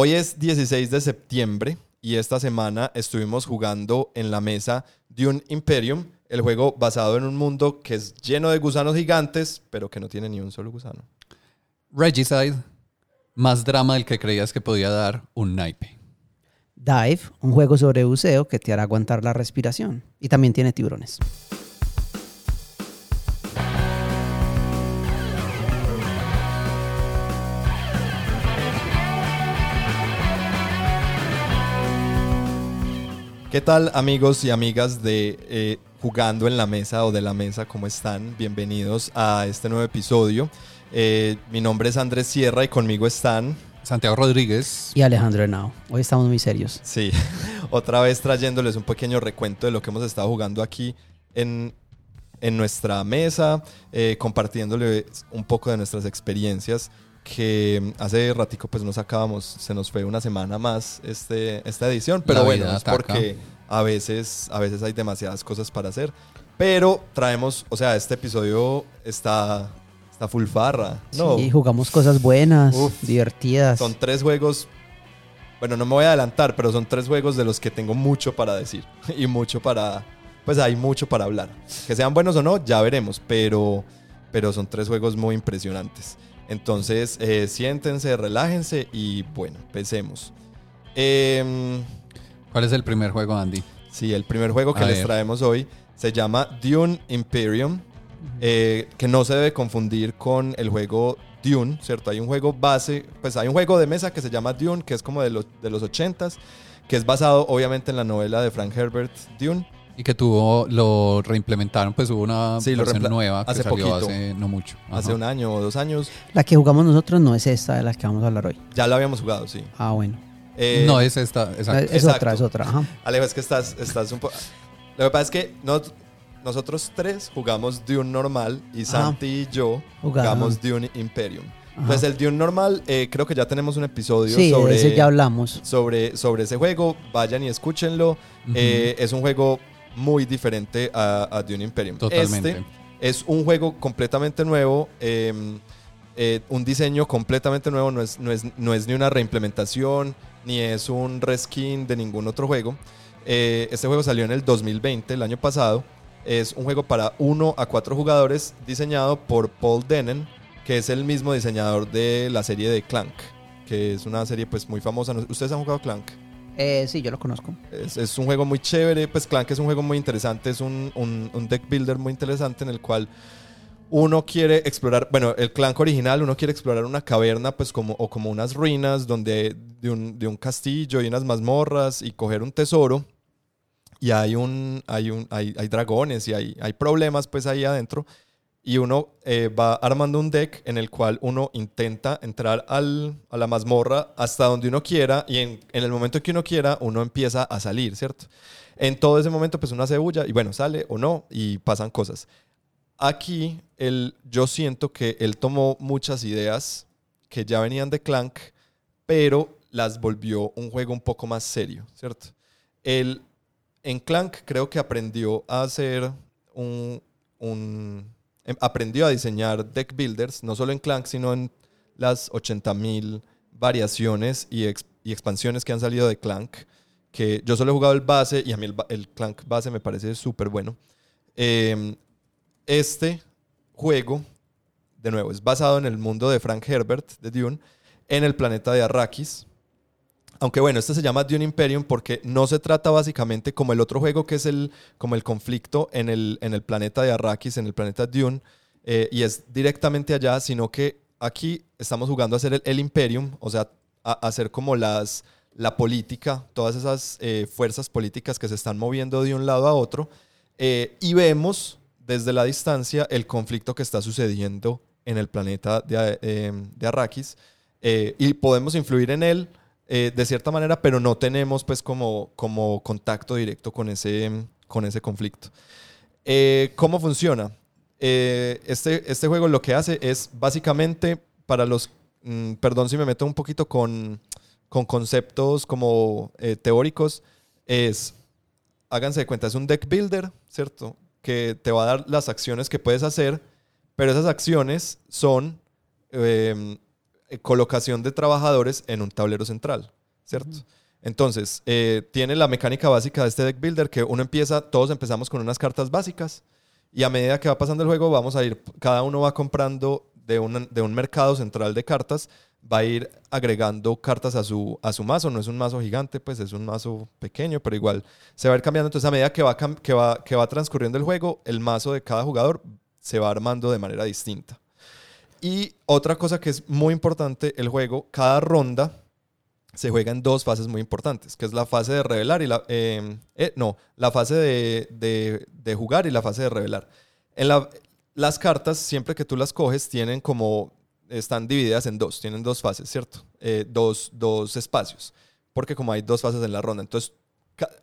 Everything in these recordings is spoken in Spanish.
Hoy es 16 de septiembre y esta semana estuvimos jugando en la mesa Dune Imperium, el juego basado en un mundo que es lleno de gusanos gigantes, pero que no tiene ni un solo gusano. Regicide, más drama del que creías que podía dar un naipe. Dive, un juego sobre buceo que te hará aguantar la respiración. Y también tiene tiburones. ¿Qué tal amigos y amigas de eh, Jugando en la Mesa o de la Mesa? ¿Cómo están? Bienvenidos a este nuevo episodio. Eh, mi nombre es Andrés Sierra y conmigo están... Santiago Rodríguez. Y Alejandro Henao. Hoy estamos muy serios. Sí, otra vez trayéndoles un pequeño recuento de lo que hemos estado jugando aquí en, en nuestra mesa, eh, compartiéndoles un poco de nuestras experiencias que hace ratico pues nos acabamos, se nos fue una semana más este, esta edición, pero La bueno, es porque a veces, a veces hay demasiadas cosas para hacer, pero traemos, o sea, este episodio está, está full farra, ¿no? Sí, jugamos cosas buenas, Uf. divertidas. Son tres juegos, bueno, no me voy a adelantar, pero son tres juegos de los que tengo mucho para decir y mucho para, pues hay mucho para hablar. Que sean buenos o no, ya veremos, pero, pero son tres juegos muy impresionantes. Entonces, eh, siéntense, relájense y bueno, empecemos. Em, ¿Cuál es el primer juego, Andy? Sí, el primer juego que A les ver. traemos hoy se llama Dune Imperium, eh, que no se debe confundir con el juego Dune, ¿cierto? Hay un juego base, pues hay un juego de mesa que se llama Dune, que es como de los, de los 80s, que es basado obviamente en la novela de Frank Herbert, Dune. Y que tuvo, lo reimplementaron, pues hubo una Sí, versión nueva que hace salió poquito. hace no mucho. Hace un año o dos años. La que jugamos nosotros no es esta de la que vamos a hablar hoy. Ya la habíamos jugado, sí. Ah, bueno. Eh, no es esta, exacto. es exacto. otra, es otra. Ajá. Alejo, es que estás, estás un poco... Lo que pasa es que no- nosotros tres jugamos Dune normal y Santi y yo Jugaron. jugamos Dune Imperium. Ajá. Pues el Dune normal, eh, creo que ya tenemos un episodio Sí, sobre, ese ya hablamos. sobre, sobre ese juego. Vayan y escúchenlo. Eh, es un juego muy diferente a, a Dune Imperium. Totalmente. Este es un juego completamente nuevo. eh, eh, un diseño completamente nuevo. No es, no, es, no es ni una reimplementación, ni es un reskin de ningún otro juego. Eh, este juego salió en el 2020, el año pasado. Es un juego para 1 a 4 jugadores diseñado por Paul Dennen, que es el mismo diseñador de la serie de Clank, que es una serie pues muy famosa. ¿No- ¿Ustedes han jugado Clank? Eh, sí, yo lo conozco. Es, un juego muy chévere, pues Clank es un juego muy interesante, es un, un- un deck builder muy interesante en el cual uno quiere explorar, bueno, el Clank original, uno quiere explorar una caverna, pues como, o como unas ruinas donde, de, un, de un castillo y unas mazmorras y coger un tesoro. Y hay, un, hay, un, hay, hay dragones y hay, hay problemas pues ahí adentro. Y uno eh, va armando un deck en el cual uno intenta entrar al, a la mazmorra hasta donde uno quiera y en, en el momento que uno quiera uno empieza a salir, ¿cierto? En todo ese momento pues uno hace bulla y bueno, sale o no y pasan cosas. Aquí el, yo siento que él tomó muchas ideas que ya venían de Clank, pero las volvió un juego un poco más serio, ¿cierto? Él, en Clank creo que aprendió a hacer un, un- aprendió a diseñar deck builders, no solo en Clank, sino en las 80.000 variaciones y, y expansiones que han salido de Clank, que yo solo he jugado el base y a mí el, el Clank base me parece súper bueno. Em, este juego, de nuevo, es basado en el mundo de Frank Herbert, de Dune, en el planeta de Arrakis. Aunque bueno, este se llama Dune Imperium porque no se trata básicamente como el otro juego que es el, como el conflicto en el, en el planeta de Arrakis, en el planeta Dune, eh, y es directamente allá, sino que aquí estamos jugando a hacer el, Imperium, o sea, a, hacer como las, la política, todas esas eh, fuerzas políticas que se están moviendo de un lado a otro, eh, y vemos desde la distancia el conflicto que está sucediendo en el planeta de, de Arrakis, y podemos influir en él eh, de cierta manera, pero no tenemos pues como, como contacto directo con ese, con ese conflicto. Eh, ¿Cómo funciona? Eh, este, este juego lo que hace es básicamente para los, mm, perdón si me meto un poquito con, con conceptos como eh, teóricos, es, háganse de cuenta, es un deck builder, ¿cierto? Que te va a dar las acciones que puedes hacer, pero esas acciones son, eh, colocación de trabajadores en un tablero central, ¿cierto? Entonces, eh, tiene la mecánica básica de este deck builder que uno empieza, todos empezamos con unas cartas básicas y a medida que va pasando el juego vamos a ir, cada uno va comprando de un, de un mercado central de cartas, va a ir agregando cartas a su, a su mazo, no es un mazo gigante, pues es un mazo pequeño, pero igual se va a ir cambiando, entonces a medida que va, que va, que va transcurriendo el juego, el mazo de cada jugador se va armando de manera distinta. Y otra cosa que es muy importante, el juego, cada ronda se juega en dos fases muy importantes, que es la fase de revelar y la... eh, eh, no, la fase de, de- de jugar y la fase de revelar. En la, las cartas, siempre que tú las coges, tienen como... Están divididas en dos, tienen dos fases, ¿cierto? Eh, dos, dos espacios, porque como hay dos fases en la ronda. Entonces,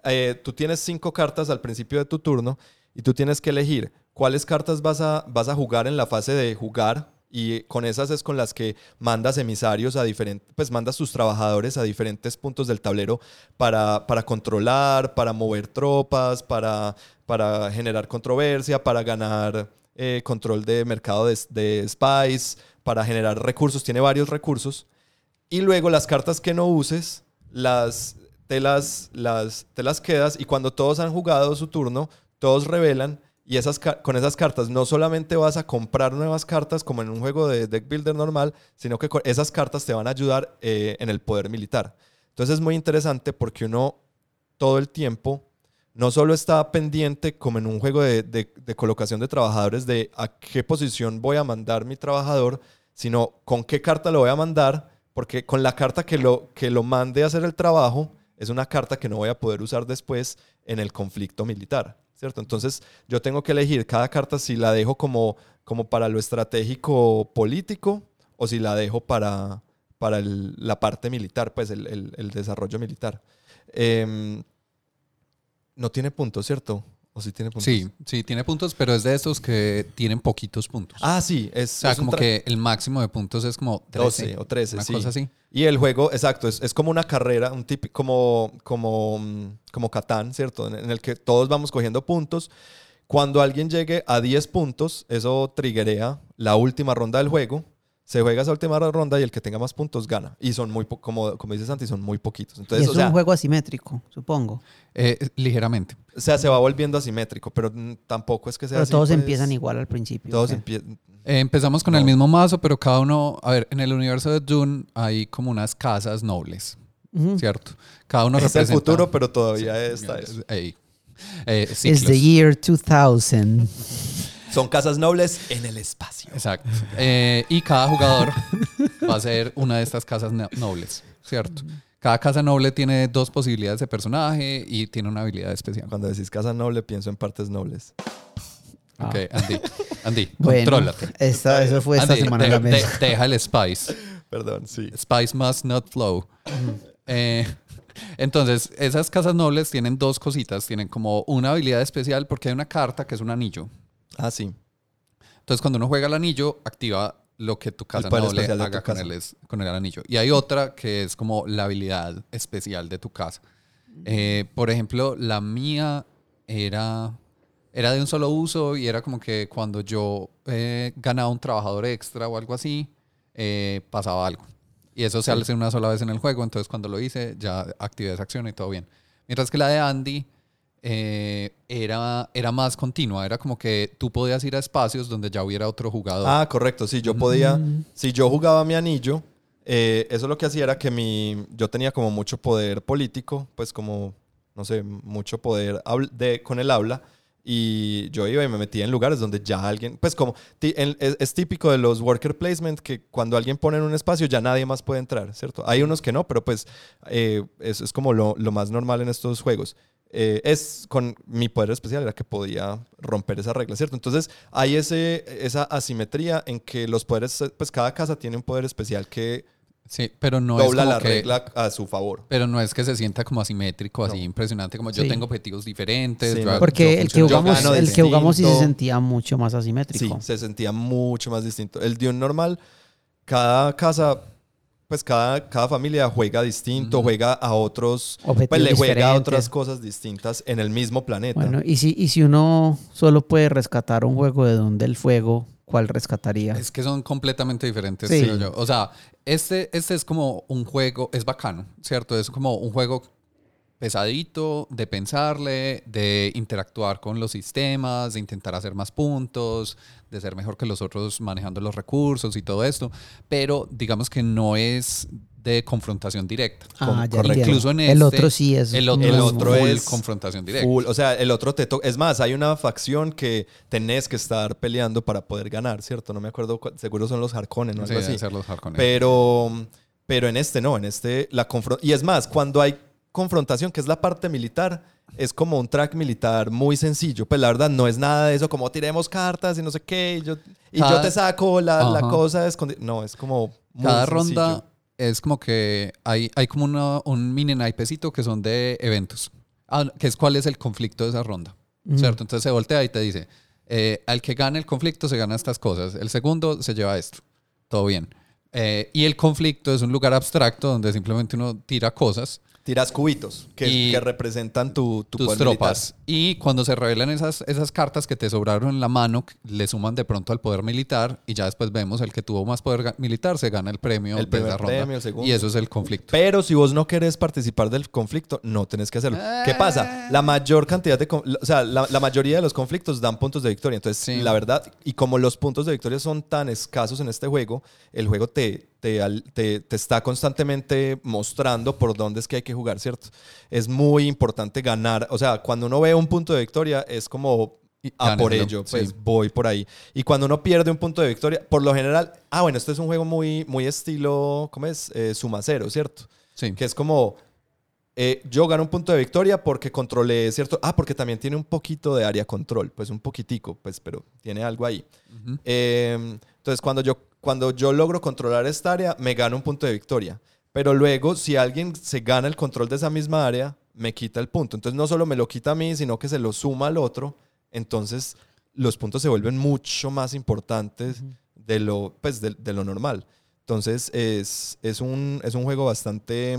eh, tú tienes cinco cartas al principio de tu turno y tú tienes que elegir cuáles cartas vas a, vas a jugar en la fase de jugar y con esas es con las que mandas emisarios a diferentes, pues mandas tus trabajadores a diferentes puntos del tablero para, para controlar, para mover tropas, para, para generar controversia, para ganar eh, control de mercado de, de spies, para generar recursos, tiene varios recursos. Y luego las cartas que no uses, las, te, las, las, te las quedas y cuando todos han jugado su turno, todos revelan y esas, con esas cartas no solamente vas a comprar nuevas cartas como en un juego de deck builder normal, sino que esas cartas te van a ayudar eh, en el poder militar. Entonces es muy interesante porque uno todo el tiempo no solo está pendiente como en un juego de, de- de colocación de trabajadores de a qué posición voy a mandar mi trabajador, sino con qué carta lo voy a mandar, porque con la carta que lo, que lo mande a hacer el trabajo es una carta que no voy a poder usar después en el conflicto militar, ¿cierto? Entonces yo tengo que elegir cada carta si la dejo como, como para lo estratégico político o si la dejo para, para la parte militar, pues el, el- desarrollo militar. Em, no tiene puntos, ¿cierto? ¿O sí tiene puntos? Sí, sí, tiene puntos, pero es de estos que tienen poquitos puntos. Ah, sí. Es, o sea, es como que el máximo de puntos es como 13, 12 o 13, una sí. cosa así. Y el juego, exacto, es, es como una carrera, un típico, como, como, como Catán, ¿cierto? En, en el que todos vamos cogiendo puntos. Cuando alguien llegue a 10 puntos, eso triggerea la última ronda del juego. Se juega esa última ronda y el que tenga más puntos gana. Y son muy, po- como, como dice Santi, son muy poquitos. Y Entonces, es o sea, un juego asimétrico, supongo. Eh, ligeramente. o sea, se va volviendo asimétrico, pero tampoco es que sea Pero así, todos pues, empiezan igual al principio. Todos ok. empiezan... Eh, empezamos con No. el mismo mazo, pero cada uno, a ver, en el universo de Dune hay como unas casas nobles, Ujú. ¿cierto? Cada uno Es el representa... futuro, pero todavía está eso. Ey. Eh, Es ciclos. the year 2000. Son casas nobles en el espacio. Exacto. Eh, y cada jugador va a ser una de estas casas no- nobles, ¿cierto? Cada casa noble tiene dos posibilidades de personaje y tiene una habilidad especial. Cuando decís casa noble, pienso en partes nobles. Ah. Ok, Andy. Andy, Bueno, contrólate. esta, eso fue esta Andy, semana de- de- deja el spice. Perdón, sí. Spice must not flow. Eh, entonces, esas casas nobles tienen dos cositas. Tienen como una habilidad especial porque hay una carta que es un anillo. Ah, sí. Entonces, cuando uno juega el anillo, activa lo que tu casa poder noble tu haga con casa. el, con el anillo. Y hay otra que es como la habilidad especial de tu casa. Eh, por ejemplo, la mía era, era de un solo uso y era como que cuando yo eh, ganaba un trabajador extra o algo así, eh, pasaba algo. Y eso se hace una sola vez en el juego, entonces cuando lo hice ya activé esa acción y todo bien. Mientras que la de Andy eh, era, era más continua, era como que tú podías ir a espacios donde ya hubiera otro jugador. Ah, correcto. Sí, yo podía. Si yo jugaba mi anillo, eh, eso lo que hacía era que mi, yo tenía como mucho poder político, pues como, no sé, mucho poder de, con el habla. Y yo iba y me metía en lugares donde ya alguien, pues como, en- es, es típico de los worker placement que cuando alguien pone en un espacio ya nadie más puede entrar, ¿cierto? Hay unos que no, pero pues eh, es, es como lo, lo más normal en estos juegos. Eh, es con mi poder especial era que podía romper esa regla, ¿cierto? Entonces hay ese, esa asimetría en que los poderes, pues cada casa tiene un poder especial que Sí, pero no dobla es la que, regla a su favor. Pero no es que se sienta como asimétrico, así No. impresionante, como yo Sí. tengo objetivos diferentes. Sí, yo- no. yo Porque el que jugamos, el que jugamos sí se sentía mucho más Sí, asimétrico. se sentía mucho más distinto. El Dune normal, cada casa, pues cada, cada familia juega distinto, juega a otros, Objetivos pues le juega a otras cosas distintas en el mismo planeta. Bueno, y si, y si uno solo puede rescatar un juego de donde el fuego, ¿cuál rescataría? Es que son completamente diferentes, Sí. creo yo. O sea, este, este es como un juego, es bacano, ¿cierto? Es como un juego pesadito, de pensarle, de interactuar con los sistemas, de intentar hacer más puntos, de ser mejor que los otros manejando los recursos y todo esto. Pero digamos que no es de confrontación directa. Ah, ya correcto. entiendo. Incluso en El este, otro sí es. El otro, El es otro es confrontación directa. Full, o sea, el otro te toca. Es más, hay una facción que tenés que estar peleando para poder ganar, ¿cierto? No me acuerdo, seguro son los Harkonnen o Sí, algo así. ser los Harkonnen. Pero, pero en este no, en este la confron- Y es más, cuando hay confrontación, que es la parte militar, es como un track militar muy sencillo. Pues la verdad no es nada de eso, como tiremos cartas y no sé qué, y yo, y yo Cada- te saco la, la cosa escondida. No, es como. Muy Cada sencillo. ronda es como que hay, hay como una- un mini naipecito que son de eventos. Ah, que es cuál es el conflicto de esa ronda. Ujú. ¿Cierto? Entonces se voltea y te dice, eh, al que gane el conflicto se gana estas cosas. El segundo se lleva esto. Todo bien. Eh, y el conflicto es un lugar abstracto donde simplemente uno tira cosas, Tiras cubitos que, representan tu, tu tus tropas. Y cuando se revelan esas, esas cartas que te sobraron en la mano, le suman de pronto al poder militar y ya después vemos el que tuvo más poder militar se gana el premio El de esa ronda. premio, el. Y eso es el conflicto. Pero si vos no querés participar del conflicto, no tenés que hacerlo. ¿Qué pasa? La mayor cantidad de... O sea, la, la mayoría de los conflictos dan puntos de victoria. Entonces, Sí. la verdad, y como los puntos de victoria son tan escasos en este juego, el juego te, te, te, te está constantemente mostrando por dónde es que hay que jugar, ¿cierto? Es muy importante ganar. O sea, cuando uno ve un punto de victoria, es como... A por gáneselo, ello, pues sí. voy por ahí. Y cuando uno pierde un punto de victoria, por lo general, ah, bueno, este es un juego muy, muy estilo, ¿cómo es? Eh, suma cero, ¿cierto? Sí. que es como eh, yo gano un punto de victoria porque controlé cierto ah porque también tiene un poquito de área control pues un poquitico pues pero tiene algo ahí Ujú. Eh, entonces cuando yo cuando yo logro controlar esta área me gano un punto de victoria. Pero luego si alguien se gana el control de esa misma área me quita el punto. Entonces no solo me lo quita a mí sino que se lo suma al otro. Entonces los puntos se vuelven mucho más importantes de lo pues de, de lo normal. Entonces es, es, un, es un juego bastante...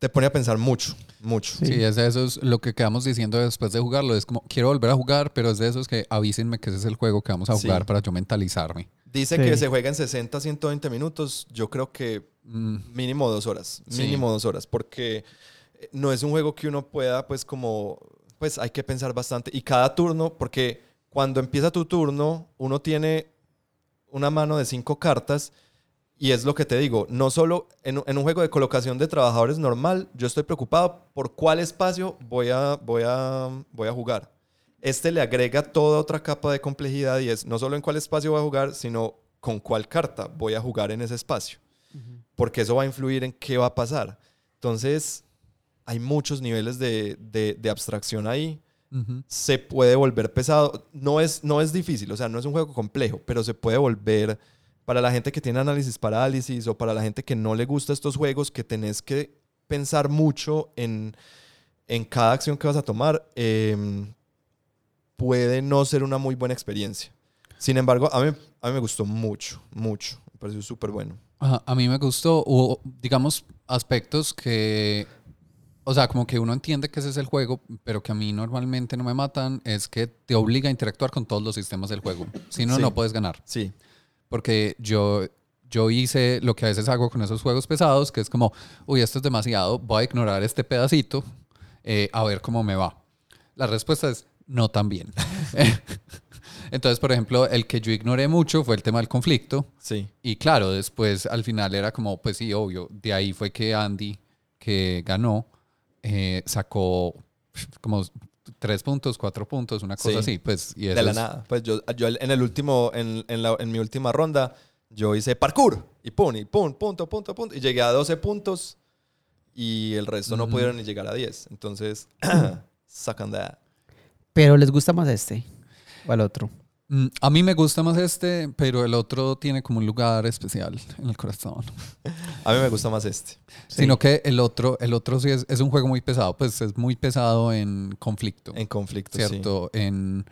Te pone a pensar mucho, mucho. Sí. Sí, es de esos, lo que quedamos diciendo después de jugarlo, es como, quiero volver a jugar, pero es de esos que avísenme que ese es el juego que vamos a Sí. jugar para yo mentalizarme. Dice Sí. que se juega en 60, 120 minutos. Yo creo que Mm, mínimo dos horas. Sí. Mínimo dos horas. Porque eh, no es un juego que uno pueda, pues como, pues hay que pensar bastante. Y cada turno, porque cuando empieza tu turno, uno tiene una mano de cinco cartas. Y es lo que te digo, no solo en, un- en un juego de colocación de trabajadores normal, yo estoy preocupado por cuál espacio voy a, voy a, voy a jugar. Este le agrega toda otra capa de complejidad y es no solo en cuál espacio voy a jugar, sino con cuál carta voy a jugar en ese espacio. Porque eso va a influir en qué va a pasar. Entonces, hay muchos niveles de, de- de abstracción ahí. Se puede volver pesado. No es, no es difícil, o sea, no es un juego complejo, pero se puede volver para la gente que tiene análisis parálisis o para la gente que no le gusta estos juegos, que tenés que pensar mucho en, en cada acción que vas a tomar, em, puede no ser una muy buena experiencia. Sin embargo, a mí, a mí me gustó mucho, mucho. Me pareció súper bueno. Ajá, a mí me gustó, hubo, digamos, aspectos que, o sea, como que uno entiende que ese es el juego, pero que a mí normalmente no me matan, es que te obliga a interactuar con todos los sistemas del juego. Si no, Sí. no puedes ganar. Sí, Porque yo, yo hice lo que a veces hago con esos juegos pesados, que es como, uy, esto es demasiado, voy a ignorar este pedacito eh, a ver cómo me va. La respuesta es no tan bien. Entonces, por ejemplo, el que yo ignoré mucho fue el tema del conflicto. sí. Y claro, después al final era como, pues sí, obvio, de ahí fue que Andy, que ganó, eh, sacó como tres puntos, cuatro puntos, una cosa Sí. así, pues. Y de la es- nada. Pues yo, yo en el último, en, en, la- en mi última ronda, yo hice parkour y pum, y pum, punto, punto, punto. Y llegué a 12 puntos y el resto no pudieron ni llegar a 10. Entonces, sacan de Pero les gusta más este o el otro. Mm, A mí me gusta más este, pero el otro tiene como un lugar especial en el corazón. A mí me gusta más este. Sí. Sino que el otro, el otro sí es, es un juego muy pesado, pues es muy pesado en conflicto, En conflicto, sí. ¿cierto? En,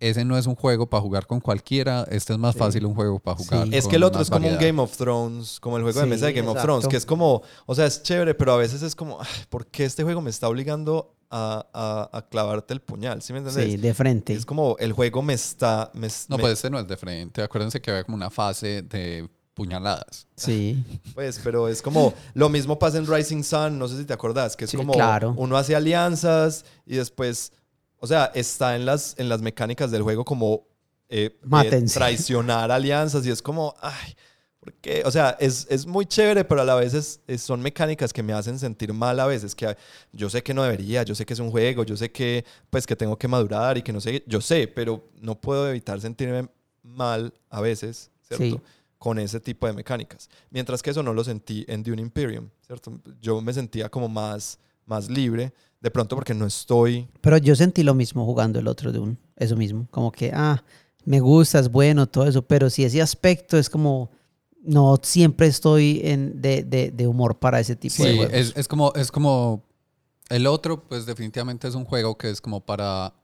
ese no es un juego para jugar con cualquiera, este es más Sí. fácil un juego para jugar. Sí. Es con que el otro es como un. Game of Thrones, como el juego de mesa de Game of. Thrones, que es como, o sea, es chévere, pero a veces es como, "Ay, ¿por qué este juego me está obligando a, a- a clavarte el puñal, ¿sí me entiendes? Sí, de frente. Es como el juego me está... me- No, me- pues este no es de frente. Acuérdense que había como una fase de puñaladas. Sí. Pues, pero es como lo mismo pasa en Rising Sun, no sé si te acordás, que es Sí, como claro. uno hace alianzas y después, o sea, está en las, en las mecánicas del juego como eh, eh, traicionar alianzas y es como, ay, ¿por qué? O sea, es, es muy chévere, pero a la vez es- es- son mecánicas que me hacen sentir mal a veces, que yo sé que no debería, yo sé que es un juego, yo sé que pues que tengo que madurar y que no sé, yo sé, pero no puedo evitar sentirme mal a veces, ¿cierto? Sí. con ese tipo de mecánicas. Mientras que eso no lo sentí en Dune Imperium, ¿cierto? Yo me sentía como más, más libre, de pronto porque no estoy... Pero yo sentí lo mismo jugando el otro de un, eso mismo, como que, ah, me gusta, es bueno, todo eso, pero si ese aspecto es como, no siempre estoy en, de, de, de humor para ese tipo de Sí, juegos. es, es como, es como el otro, pues definitivamente es un juego que es como para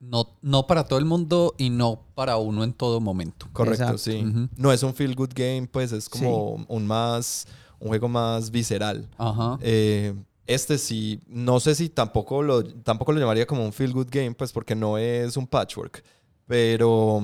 no, no para todo el mundo y no para uno en todo momento. Correcto, Exacto. sí. No es un feel good game, pues es como un más... un juego más visceral. Ajá. Eh, este sí, no sé si tampoco lo, tampoco lo llamaría como un feel good game, pues porque no es un patchwork, pero,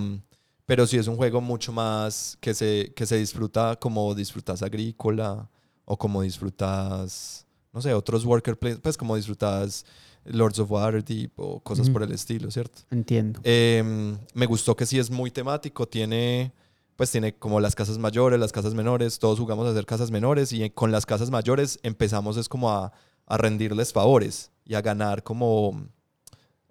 pero sí es un juego mucho más que se, que se disfruta como disfrutas agrícola o como disfrutas, no sé, otros worker placements, pues como disfrutas Lords of Waterdeep o cosas por el estilo, ¿cierto? Entiendo. Eh, me gustó que sí es muy temático, tiene pues tiene como las casas mayores, las casas menores, todos jugamos a hacer casas menores y con las casas mayores empezamos es como a, a rendirles favores y a ganar como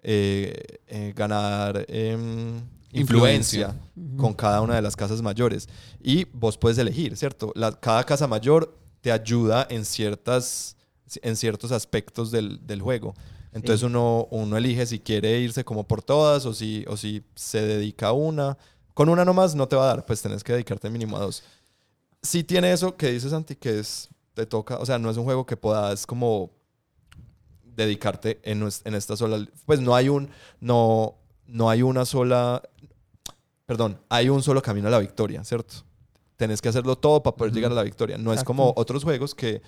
eh, eh, ganar em, influencia, con cada una de las casas mayores y vos puedes elegir, ¿cierto? La, cada casa mayor te ayuda en ciertas en ciertos aspectos del, del juego. Entonces Sí. uno, uno elige si quiere irse como por todas o si, o si se dedica a una. Con una nomás no te va a dar, pues tenés que dedicarte mínimo a dos. Sí tiene eso que dices, Santi, que es, te toca, o sea, no es un juego que puedas como dedicarte en, en esta sola, pues no hay un, no, no hay una sola, perdón, hay un solo camino a la victoria, ¿cierto? Tenés que hacerlo todo para poder llegar a la victoria. No es como otros juegos que,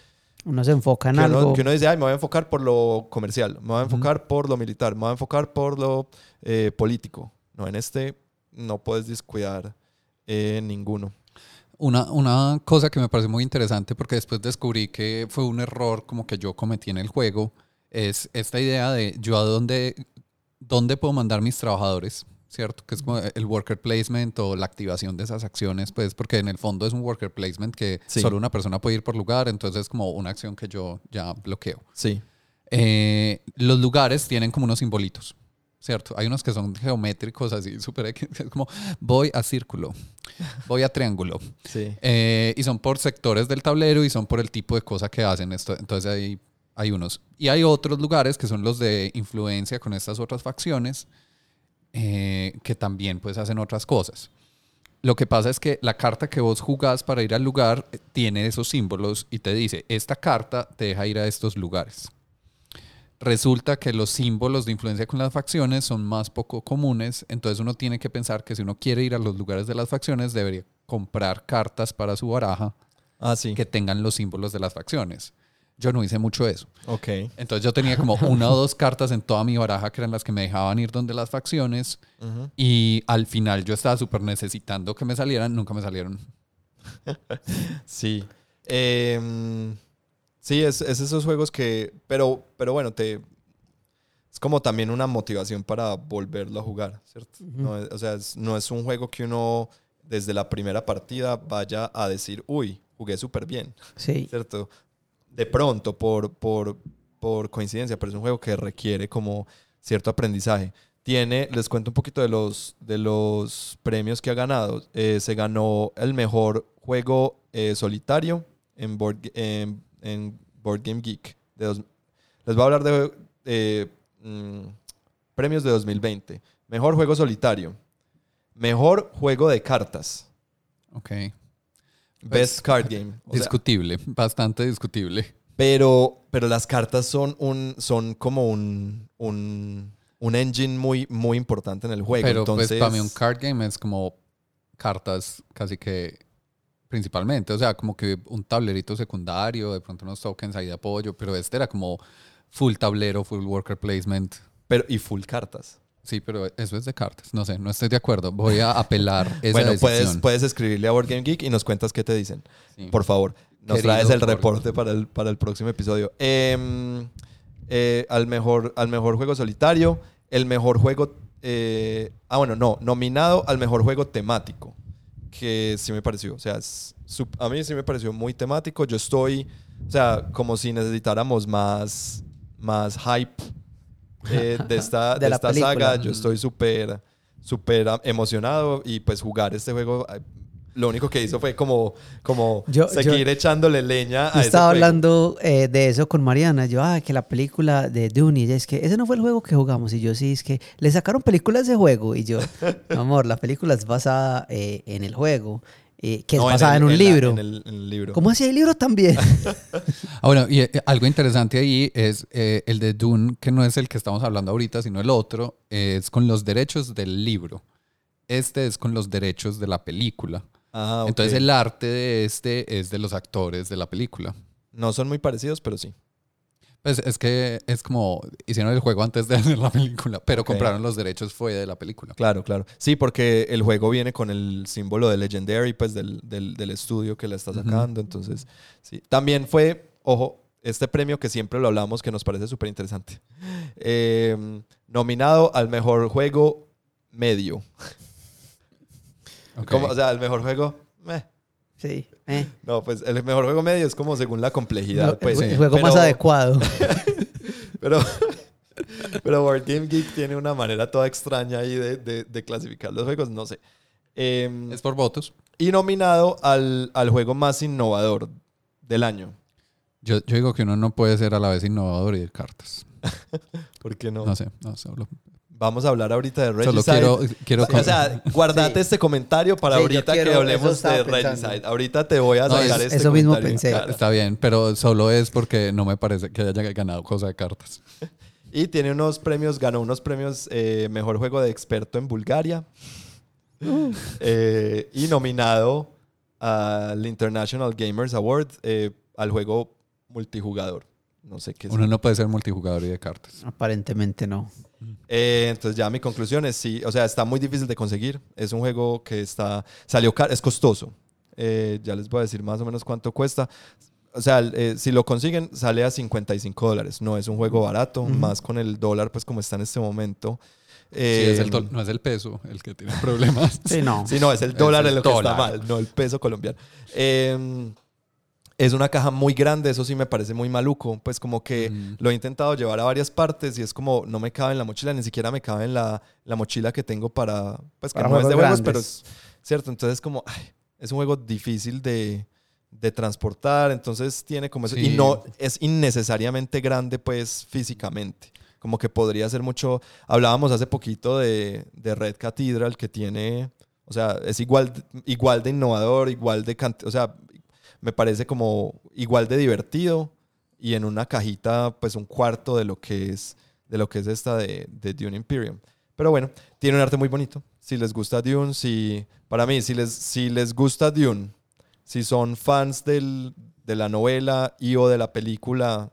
Uno se enfoca en que uno, algo. que uno dice, ay, me voy a enfocar por lo comercial, me voy a enfocar por lo militar, me voy a enfocar por lo eh, político. No, en este no puedes descuidar eh, ninguno. Una, una cosa que me parece muy interesante porque después descubrí que fue un error como que yo cometí en el juego es esta idea de yo a dónde, dónde puedo mandar mis trabajadores, ¿cierto? Que es como el worker placement o la activación de esas acciones, pues porque en el fondo es un worker placement que Sí. solo una persona puede ir por lugar, entonces es como una acción que yo ya bloqueo. Sí. Eh, los lugares tienen como unos simbolitos, ¿cierto? Hay unos que son geométricos, así, súper es como voy a círculo, voy a triángulo. Sí. Eh, y son por sectores del tablero y son por el tipo de cosa que hacen esto. Entonces hay, hay unos. Y hay otros lugares que son los de influencia con estas otras facciones eh, que también pues hacen otras cosas. Lo que pasa es que la carta que vos jugás para ir al lugar eh, tiene esos símbolos y te dice, esta carta te deja ir a estos lugares. Resulta que los símbolos de influencia con las facciones son más poco comunes, entonces uno tiene que pensar que si uno quiere ir a los lugares de las facciones debería comprar cartas para su baraja Ah, sí. que tengan los símbolos de las facciones. Yo no hice mucho eso. Ok. Entonces yo tenía como una o dos cartas en toda mi baraja que eran las que me dejaban ir donde las facciones y al final yo estaba súper necesitando que me salieran, nunca me salieron. Sí. Em, sí, es, es esos juegos que. Pero, pero bueno, te. Es como también una motivación para volverlo a jugar, ¿cierto? No es- o sea, es- no es un juego que uno desde la primera partida vaya a decir, uy, jugué súper bien, Sí. ¿cierto? De pronto, por, por, por coincidencia, pero es un juego que requiere como cierto aprendizaje. Tiene, les cuento un poquito de los, de los premios que ha ganado. Eh, se ganó el mejor juego eh, solitario en Board, Ga- en, en Board Game Geek. De dos- les voy a hablar de eh, mm, premios de 2020. Mejor juego solitario. Mejor juego de cartas. Ok. Best Card Game. O sea, discutible, bastante discutible. Pero, pero las cartas son un, son como un, un, un engine muy, muy importante en el juego. Pero Entonces, pues para mí un card game es como cartas casi que principalmente, o sea, como que un tablerito secundario, de pronto unos tokens ahí de apoyo, pero este era como full tablero, full worker placement. Pero, y full cartas. Sí, pero eso es de cartas. No sé, no estoy de acuerdo. Voy a apelar esa bueno, decisión. puedes, puedes escribirle a Board Game Geek y nos cuentas qué te dicen. Sí. Por favor, nos Querido traes el reporte para el, para el próximo episodio. Em, eh, al, mejor, al mejor juego solitario, el mejor juego... eh, ah, bueno, no, nominado al mejor juego temático, que sí me pareció. O sea, es a mí sí me pareció muy temático. Yo estoy, o sea, como si necesitáramos más, más hype eh, de esta, De de la esta película. saga. Yo estoy súper, súper emocionado y pues jugar este juego... Lo único que hizo fue como, como Yo- seguir echándole leña a Yo estaba hablando eh, de eso con Mariana. Yo, ah, que la película de Dune. Y ella es que ese no fue el juego que jugamos. Y yo, sí, es que le sacaron películas de juego. Y yo, amor, la película es basada eh, en el juego, eh, que es No, basada en, el- un la- libro. en el, en el libro. ¿Cómo así hay libro también? Ah, bueno, y eh, algo interesante ahí es eh, el de Dune, que no es el que estamos hablando ahorita, sino el otro, es con los derechos del libro. Este es con los derechos de la película. Ah. Entonces el arte de este es de los actores de la película. No son muy parecidos, pero sí. Pues es que es como hicieron el juego antes de hacer la película, pero compraron los derechos fue de la película. Claro, claro. Sí, porque el juego viene con el símbolo de Legendary, pues del, del, del estudio que la está sacando. Entonces, sí. También fue, ojo, este premio que siempre lo hablamos, que nos parece súper interesante. Eh, nominado al mejor juego medio. Ok. Como, o sea, el mejor juego. meh. sí. eh. No, pues el mejor juego medio es como según la complejidad. Pues. el, juego más adecuado. Pero, pero Board Game Geek tiene una manera toda extraña ahí de, de- de clasificar los juegos, no sé. Em, es por votos. y nominado al, al juego más innovador del año. Yo, yo digo que uno no puede ser a la vez innovador y de cartas. ¿Por qué no? No sé, no, solo, Vamos a hablar ahorita de solo Regicide. quiero, quiero o sea, guardate Sí. este comentario para Sí, ahorita quiero- que hablemos de pensando. Regicide. Ahorita te voy a No, sacar es- este eso mismo comentario pensé. cara. Está bien, pero solo es porque no me parece que haya ganado cosa de cartas. Y tiene unos premios, ganó unos premios eh, Mejor Juego de Experto en Bulgaria. Eh, y nominado al International Gamers Award eh, al juego multijugador. No sé qué es. Uno no puede ser multijugador y de cartas. Aparentemente no. Eh, entonces ya mi conclusión es sí, o sea, está muy difícil de conseguir. Es un juego que está, salió caro, es costoso. Eh, ya les voy a decir más o menos cuánto cuesta. O sea, eh, si lo consiguen, sale a 55 dólares. No es un juego barato, más con el dólar, pues como está en este momento. Sí, es el Eh, dol- no es el peso el que tiene problemas. Sí, no. Sí, no, es el dólar el en lo que está dólar. mal, no el peso colombiano. Eh, es una caja muy grande, eso sí me parece muy maluco. Pues como que Mm. lo he intentado llevar a varias partes y es como no me cabe en la mochila, ni siquiera me cabe en la, la mochila que tengo para, pues que Para no es de juegos pero es cierto. Entonces como, ay, es un juego difícil de, de transportar, entonces tiene como eso. Y no es innecesariamente grande pues físicamente. Como que podría ser mucho... Hablábamos hace poquito de, de Red Cathedral que tiene... O sea, es igual, igual de innovador, igual de... O sea, me parece como igual de divertido y en una cajita pues un cuarto de lo que es, de lo que es esta de, de Dune Imperium. Pero bueno, tiene un arte muy bonito. Si les gusta Dune, si... Para mí, si les, si les gusta Dune, si son fans del, de la novela y o de la película,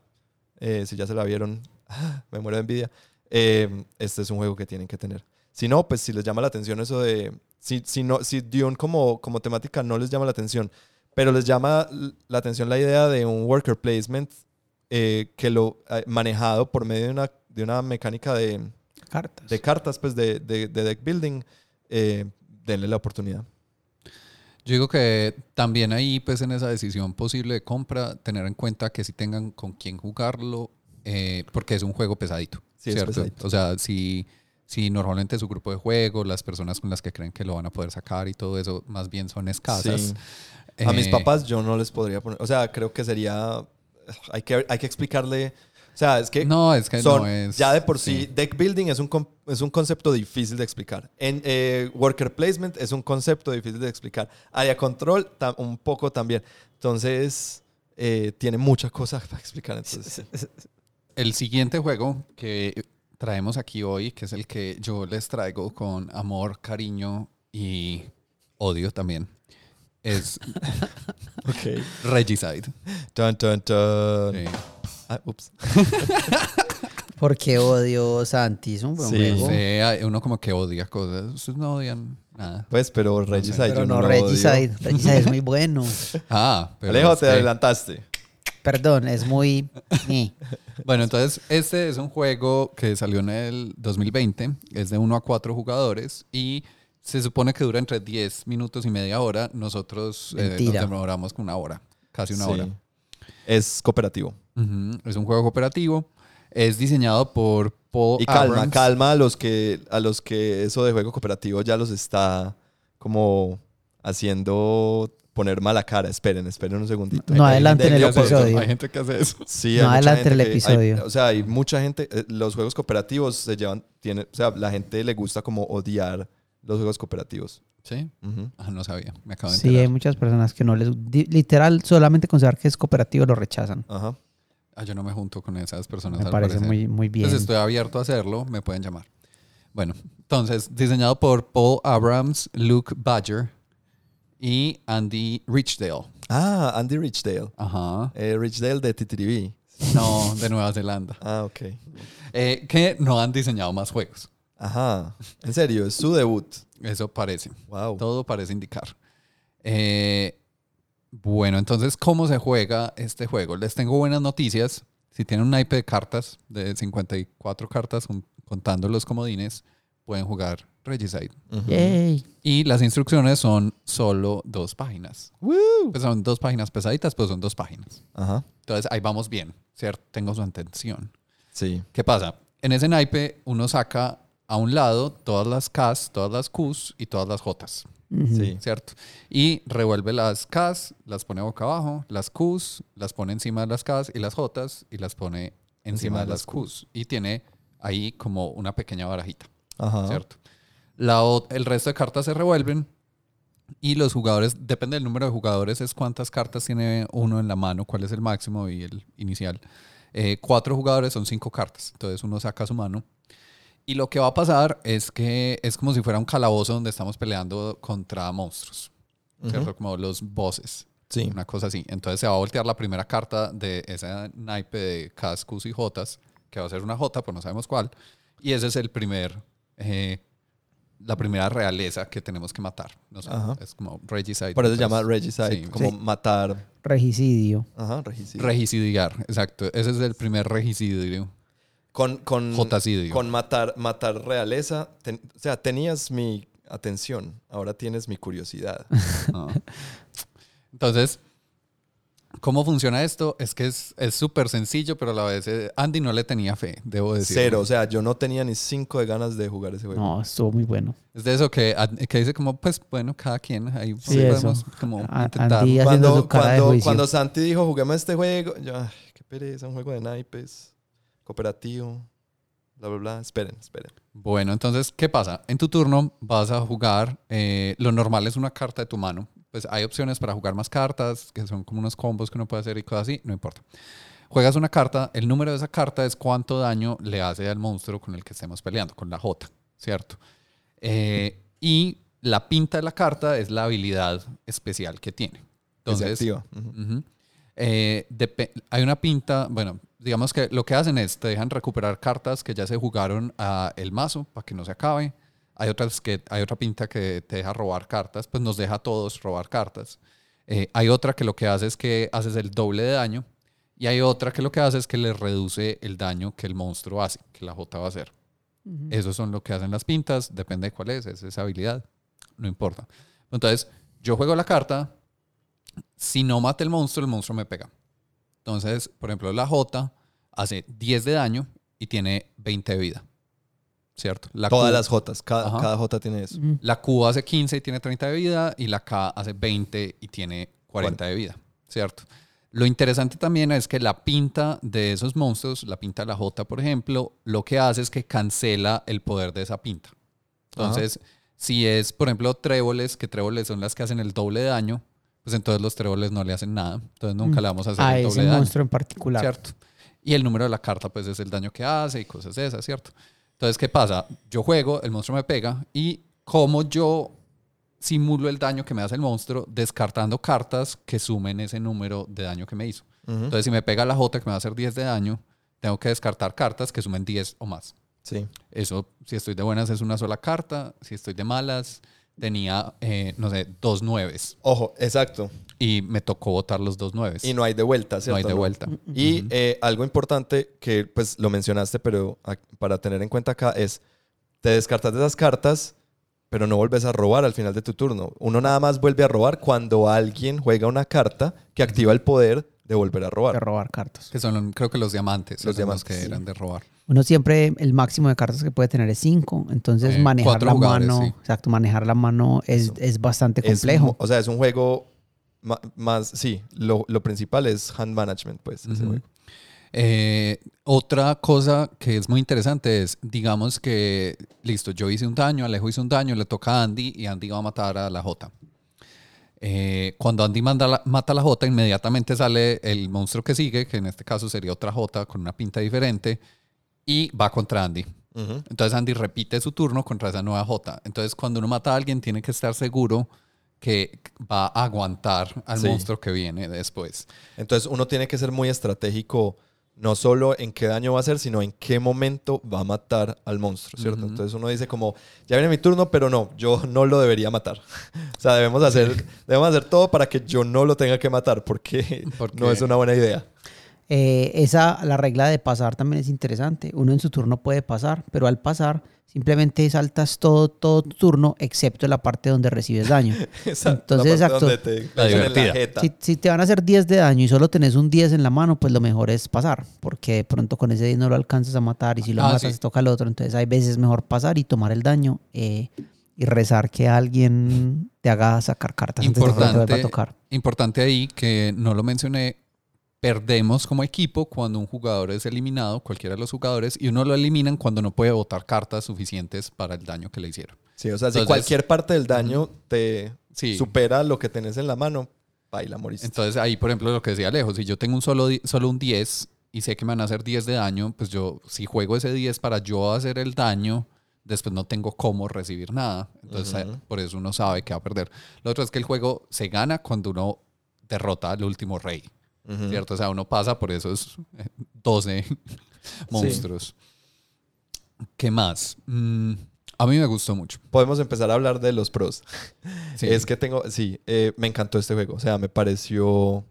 eh, si ya se la vieron, me muero de envidia, eh, este es un juego que tienen que tener. Si no, pues si les llama la atención eso de... Si, si, no, si Dune como, como temática no les llama la atención, pero les llama la atención la idea de un worker placement eh, que lo eh, manejado por medio de una, de una mecánica de, Cartas. de cartas, pues de, de, de deck building, eh, denle la oportunidad. Yo digo que también ahí, pues en esa decisión posible de compra, tener en cuenta que si tengan con quién jugarlo, eh, porque es un juego pesadito, Sí, es ¿cierto? pesadito. O sea, si, si normalmente su grupo de juego, las personas con las que creen que lo van a poder sacar y todo eso, más bien son escasas. Sí. A mis Eh, papás yo no les podría poner, o sea, creo que sería, hay que, hay que explicarle, o sea, es que No, es que son, no es. ya de por sí, deck building es un, es un concepto difícil de explicar. En eh, worker placement es un concepto difícil de explicar. Área control un poco también. Entonces, eh, tiene muchas cosas para explicar. Entonces, El siguiente juego que traemos aquí hoy, que es el que yo les traigo con amor, cariño y odio también, es ok. Regicide. Dun, dun, dun. Sí. Ah, ups. Porque odio Santi, es un buen Sí, juego. Sí, uno como que odia cosas. Ustedes no odian nada. Pues, pero Regicide Pero yo no, no, lo Regicide. odio. Regicide es muy bueno. Ah, pero Alejo, te que- adelantaste. Perdón, es muy... Bueno, entonces este es un juego que salió en el 2020, es de 1 a 4 jugadores y se supone que dura entre 10 minutos y media hora. Nosotros eh, nos demoramos con una hora, casi una Sí. hora. Es cooperativo. Es un juego cooperativo. Es diseñado por Paul Y calma, Abrams. calma a los que a los que eso de juego cooperativo ya los está como haciendo poner mala cara. Esperen, esperen un segundito. No Hay adelanten gente el episodio. Hay gente que hace eso. Sí, No hay adelanten gente el episodio. hay- o sea, hay mucha gente, eh, los juegos cooperativos se llevan, tiene, o sea, la gente le gusta como odiar los juegos cooperativos. ¿Sí? Ah, no sabía. Me acabo de Sí, enterar. hay muchas personas que no les... Literal, solamente considerar que es cooperativo lo rechazan. Ajá. Ah, yo no me junto con esas personas. Me al parece muy, muy bien. Entonces estoy abierto a hacerlo, me pueden llamar. Bueno, entonces, diseñado por Paul Abrams, Luke Badger y Andy Richdale. Ah, Andy Richdale. Ajá. Eh, Richdale de TTV. No, de Nueva Zelanda. Ah, ok. Eh, que no han diseñado más juegos. Ajá. En serio, es su debut. Eso parece. Wow. Todo parece indicar. Eh, bueno, entonces, ¿cómo se juega este juego? Les tengo buenas noticias. Si tienen un naipe de cartas, de 54 cartas, jun- contando los comodines, pueden jugar Regicide. Ujú. Yay. Y las instrucciones son solo dos páginas. Pues son dos páginas pesaditas, pues son dos páginas. Ajá. Entonces ahí vamos bien, ¿cierto? Tengo su atención. Sí. ¿Qué pasa? En ese naipe uno saca a un lado todas las Ks, todas las Qs y todas las Js. Sí. ¿cierto? Y revuelve las Ks, las pone boca abajo, las Qs, las pone encima de las Ks y las Js y las pone encima, de las Qs. Y tiene ahí como una pequeña barajita. Ajá. ¿cierto? La el resto de cartas se revuelven y los jugadores, depende del número de jugadores, es cuántas cartas tiene uno en la mano, cuál es el máximo y el inicial. Eh, cuatro jugadores son cinco cartas, entonces uno saca su mano. Y lo que va a pasar es que es como si fuera un calabozo donde estamos peleando contra monstruos, ¿cierto? Como los bosses. Sí. Una cosa así. Entonces se va a voltear la primera carta de ese naipe de Ks, Qs y Js, que va a ser una J, pues no sabemos cuál. Y ese es el primer, eh, la primera realeza que tenemos que matar. No sé, es como regicide. Por eso se llama Regicide, sí. como Sí. matar. Regicidio. Ajá, regicidio. Regicidiar, exacto. Ese es el primer regicidio. Con, con, con matar, matar realeza, ten- o sea, tenías mi atención, ahora tienes mi curiosidad. Ah. Entonces, ¿cómo funciona esto? Es que es es súper sencillo, pero a la vez eh, Andy no le tenía fe, debo decir. Cero, o sea, yo no tenía ni cinco de ganas de jugar ese juego. No, estuvo muy bueno. Es de eso que, que dice como, pues bueno, cada quien ahí Sí, podemos eso. como A- intentar. Andy- Cuando, su cara de cuando, juicio. cuando Santi dijo, juguemos este juego, yo, ay, qué pereza, un juego de naipes, cooperativo, bla, bla, bla. Esperen, esperen. Bueno, entonces, ¿qué pasa? En tu turno vas a jugar, eh, lo normal es una carta de tu mano. Pues hay opciones para jugar más cartas, que son como unos combos que uno puede hacer y cosas así, no importa. Juegas una carta, el número de esa carta es cuánto daño le hace al monstruo con el que estemos peleando, con la J, ¿cierto? Eh, y la pinta de la carta es la habilidad especial que tiene. Entonces. Eh, hay una pinta, bueno, digamos que lo que hacen es te dejan recuperar cartas que ya se jugaron a el mazo para que no se acabe. Hay otras que hay otra pinta que te deja robar cartas, pues nos deja a todos robar cartas. Eh, hay otra que lo que hace es que haces el doble de daño y hay otra que lo que hace es que le reduce el daño que el monstruo hace, que la J va a hacer. Esos son lo que hacen las pintas, depende de cuál es, es esa habilidad, no importa. Entonces, yo juego la carta, si no mata el monstruo, el monstruo me pega. Entonces, por ejemplo, la J hace 10 de daño y tiene 20 de vida. ¿Cierto? La Todas Q- las Jotas, cada, cada J tiene eso. La Q hace 15 y tiene 30 de vida y la K hace 20 y tiene 40 de vida, ¿cierto? Lo interesante también es que la pinta de esos monstruos, la pinta de la J, por ejemplo, lo que hace es que cancela el poder de esa pinta. Entonces, si es, por ejemplo, tréboles, que tréboles son las que hacen el doble de daño, pues entonces los tréboles no le hacen nada. Entonces nunca Mm. le vamos a hacer A el ese doble de daño. monstruo en particular. ¿cierto? Y el número de la carta, pues es el daño que hace y cosas de esas, ¿cierto? Entonces, ¿qué pasa? Yo juego, el monstruo me pega y como yo simulo el daño que me hace el monstruo descartando cartas que sumen ese número de daño que me hizo. Entonces, si me pega la J que me va a hacer 10 de daño, tengo que descartar cartas que sumen 10 o más. Sí. Eso, si estoy de buenas, es una sola carta. Si estoy de malas, tenía, eh, no sé, dos nueves. Ojo, exacto. Y me tocó botar los dos nueves. Y no hay de vuelta, no hay de vuelta. Y eh, algo importante que pues lo mencionaste, pero para tener en cuenta acá es, te descartas de esas cartas, pero no vuelves a robar al final de tu turno. Uno nada más vuelve a robar cuando alguien juega una carta que activa el poder de volver a De robar. robar cartas. Que son, creo que los diamantes. Los diamantes, que sí. eran de robar. Uno siempre, el máximo de cartas que puede tener es 5. Entonces, Eh, manejar la jugadores, mano. sí. Exacto, manejar la mano es, es bastante complejo. o sea, es un juego más, sí, lo, lo principal es hand management, pues. ese Ujú. juego. Eh, otra cosa que es muy interesante es, digamos que, listo, yo hice un daño, Alejo hizo un daño, le toca a Andy y Andy va a matar a la J. Eh, cuando Andy manda la- mata a la J, inmediatamente sale el monstruo que sigue, que en este caso sería otra J con una pinta diferente, y va contra Andy. Entonces Andy repite su turno contra esa nueva J. Entonces cuando uno mata a alguien tiene que estar seguro que va a aguantar al Sí. monstruo que viene después. Entonces uno tiene que ser muy estratégico, no solo en qué daño va a hacer, sino en qué momento va a matar al monstruo, ¿cierto? Ujú. Entonces uno dice como, ya viene mi turno, pero no, yo no lo debería matar. o sea, debemos hacer, debemos hacer todo para que yo no lo tenga que matar, porque ¿Por no es una buena idea. Eh, esa, la regla de pasar también es interesante. Uno en su turno puede pasar, pero al pasar simplemente saltas todo, todo tu turno, excepto la parte donde recibes daño. Exacto, Entonces, exacto. te La. Si, si te van a hacer 10 de daño y solo tenés un 10 en la mano, pues lo mejor es pasar, porque de pronto con ese 10 no lo alcanzas a matar y si lo Ah, matas sí. toca al otro. Entonces hay veces mejor pasar y tomar el daño eh, y rezar que alguien te haga sacar cartas antes de que te vuelva a Importante, tocar. importante ahí que no lo mencioné, perdemos como equipo cuando un jugador es eliminado, cualquiera de los jugadores, y uno lo eliminan cuando no puede botar cartas suficientes para el daño que le hicieron. Sí, o sea, si cualquier parte del daño te Sí. supera lo que tenés en la mano, baila, moriste. Entonces ahí, por ejemplo, lo que decía Alejo, si yo tengo un solo, solo un 10 y sé que me van a hacer 10 de daño, pues yo, si juego ese 10 para yo hacer el daño, después no tengo cómo recibir nada. Entonces, por eso uno sabe que va a perder. Lo otro es que el juego se gana cuando uno derrota al último rey, ¿cierto? O sea, uno pasa por esos eh, 12 monstruos. ¿Qué más? Mm, a mí me gustó mucho. Podemos empezar a hablar de los pros. Sí. Es que tengo, sí, eh, me encantó este juego. O sea, me pareció,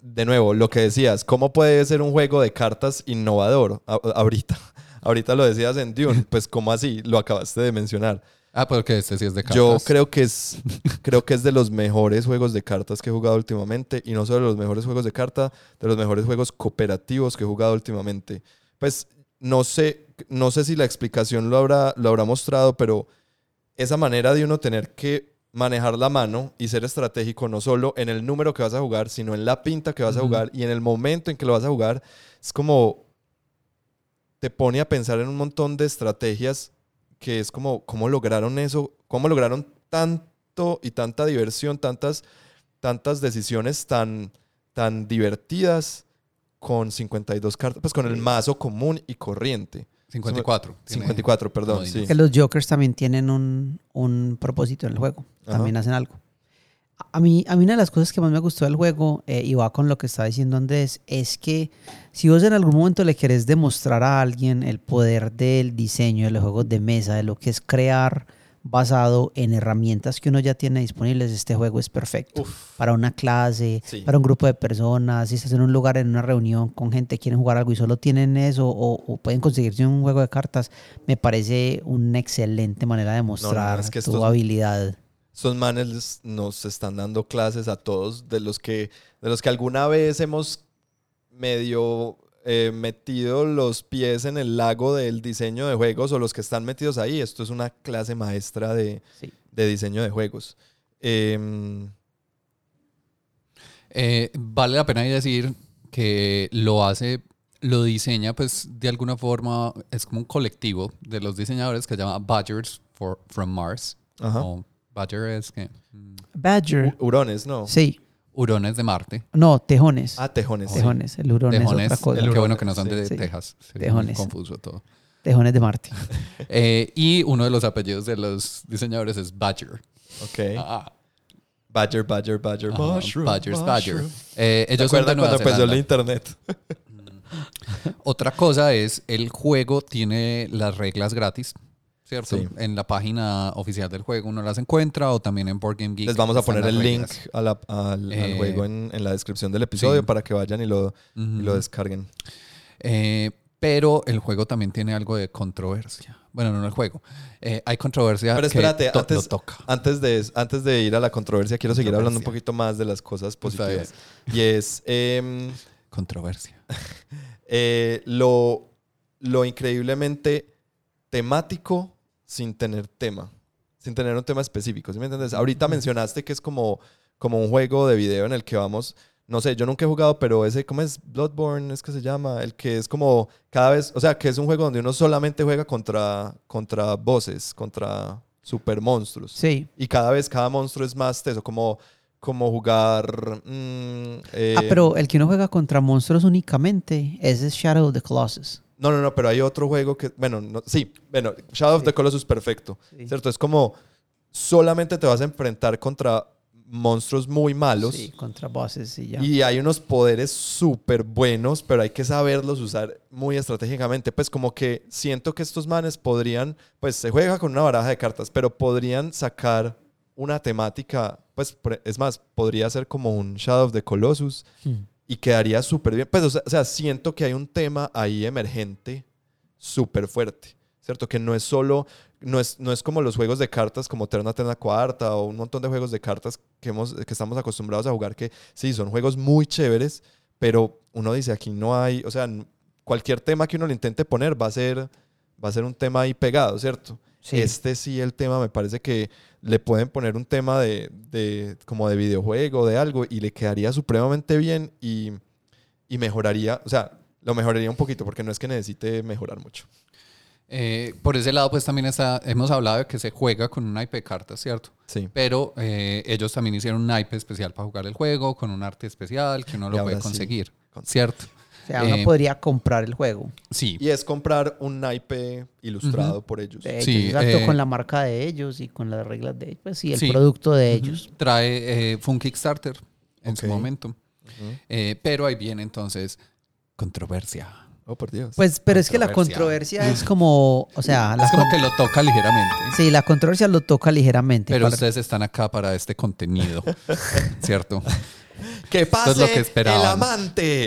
de nuevo, lo que decías, ¿cómo puede ser un juego de cartas innovador ahorita? Ahorita lo decías en Dune, pues ¿cómo así? Lo acabaste de mencionar. Ah, porque este sí es de cartas. Yo creo que es creo que es de los mejores juegos de cartas que he jugado últimamente y no solo de los mejores juegos de carta, de los mejores juegos cooperativos que he jugado últimamente. Pues no sé no sé si la explicación lo habrá lo habrá mostrado, pero esa manera de uno tener que manejar la mano y ser estratégico no solo en el número que vas a jugar, sino en la pinta que vas a jugar y en el momento en que lo vas a jugar, es como te pone a pensar en un montón de estrategias que es como cómo lograron eso, cómo lograron tanto y tanta diversión, tantas, tantas decisiones tan, tan divertidas con 52 cartas, pues con el mazo común y corriente. 54. tiene- 54, perdón, sí. Que los Jokers también tienen un, un propósito en el juego. Ajá. También hacen algo. A mí, a mí una de las cosas que más me gustó del juego, eh, y va con lo que está diciendo Andrés, es que si vos en algún momento le querés demostrar a alguien el poder del diseño de los juegos de mesa, de lo que es crear basado en herramientas que uno ya tiene disponibles, este juego es perfecto. Uf, Para una clase, Sí. para un grupo de personas, si estás en un lugar, en una reunión con gente, quieren jugar algo y solo tienen eso o, o pueden conseguirse un juego de cartas, me parece una excelente manera de mostrar es que tu habilidad. Estos manes nos están dando clases a todos de los que, de los que alguna vez hemos medio eh, metido los pies en el lago del diseño de juegos o los que están metidos ahí. Esto es una clase maestra de, Sí. de diseño de juegos. Em, Eh, vale la pena decir que lo hace, lo diseña, pues de alguna forma es como un colectivo de los diseñadores que se llama Badgers for, from Mars. Ajá. O Badger es que Badger. hu- hurones, ¿no? Sí. hurones de Marte. No, tejones. Ah, tejones. sí. tejones. El hurón Tejones. es otra cosa. El Qué bueno que no son de sí. Texas. Tejones. confuso todo. Tejones de Marte. Eh, y uno de los apellidos de los diseñadores es Badger. Ok. Ah, Badger, Badger, Badger, Ajá, mushroom, Badgers, mushroom. Badger. Eh, ¿Te ellos son de acuerdas Nueva cuando empezó el Zelanda. internet? Otra cosa es, el juego tiene las reglas gratis, ¿cierto? Sí. En la página oficial del juego uno las encuentra o también en Board Game Geek. Les vamos a poner el link reglas. a la- al, al Eh, juego en, en la descripción del episodio sí. para que vayan y lo, y lo descarguen. Eh, pero el juego también tiene algo de controversia. Bueno, no el juego. Eh, hay controversia Pero espérate, que to- antes- toca. Antes de, antes de ir a la controversia, quiero seguir hablando un poquito más de las cosas Está positivas. Y es em, Controversia. eh, lo, lo increíblemente temático sin tener tema, sin tener un tema específico. ¿Sí me entiendes? Ahorita mencionaste que es como, como un juego de video en el que vamos, no sé, yo nunca he jugado, pero ese, ¿cómo es? Bloodborne es que se llama, el que es como cada vez, o sea, que es un juego donde uno solamente juega contra, contra bosses, contra super monstruos. Sí. Y cada vez cada monstruo es más teso, como, como jugar... mm, eh, Ah, pero el que uno juega contra monstruos únicamente, ese es Shadow of the Colossus. No, no, no, pero hay otro juego que, bueno, no- sí, bueno, Shadow of the Colossus perfecto, Sí. ¿cierto? Es como solamente te vas a enfrentar contra monstruos muy malos Sí, contra bosses y ya. y hay unos poderes súper buenos, pero hay que saberlos usar muy estratégicamente. Pues como que siento que estos manes podrían, pues se juega con una baraja de cartas, pero podrían sacar una temática, pues es más, podría ser como un Shadow of the Colossus Hmm. Y quedaría súper bien. Pues, o sea, siento que hay un tema ahí emergente súper fuerte, ¿cierto? Que no es solo, no es, no es como los juegos de cartas como Terna Terna Cuarta o un montón de juegos de cartas que, hemos, que estamos acostumbrados a jugar, que sí, son juegos muy chéveres, pero uno dice, aquí no hay, o sea, cualquier tema que uno le intente poner va a ser, va a ser un tema ahí pegado, ¿cierto? Sí. Este sí, el tema me parece que le pueden poner un tema de, de como de videojuego, de algo, y le quedaría supremamente bien y, y mejoraría, o sea, lo mejoraría un poquito porque no es que necesite mejorar mucho. Eh, por ese lado, pues también está, hemos hablado de que se juega con un naipe de cartas, ¿cierto? Sí. Pero eh, ellos también hicieron un naipe especial para jugar el juego, con un arte especial que uno lo puede conseguir, Con- ¿cierto? O sea, uno Eh, podría comprar el juego. Sí. Y es comprar un naipe ilustrado por ellos. De ellos, Sí, exacto, eh, con la marca de ellos y con las reglas de ellos. Pues sí, el Sí. producto de ellos. Trae, eh, fue un Kickstarter en su momento. Eh, pero ahí viene entonces controversia. Oh, por Dios. Pues, pero es que la Controversia. es como, o sea, la Es como que lo toca ligeramente. sí, la controversia lo toca ligeramente. Pero para- ustedes están acá para este contenido, ¿cierto? ¡Que pase es lo que el amante!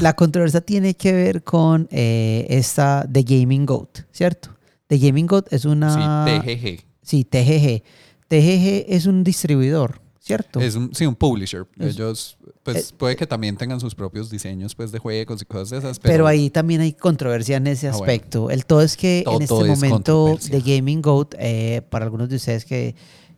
La controversia tiene que ver con eh, esta The Gaming Goat, ¿cierto? The Gaming Goat es una... Sí, TGG. Sí, TGG. TGG es un distribuidor, ¿cierto? Es un, sí, un publisher. Es- Ellos, pues eh, puede que también tengan sus propios diseños pues, de juegos y cosas de esas. Pero, Pero, ahí también hay controversia en ese Ah, bueno. aspecto. El todo es que Todo en este es momento. The Gaming Goat, eh, para algunos de ustedes que,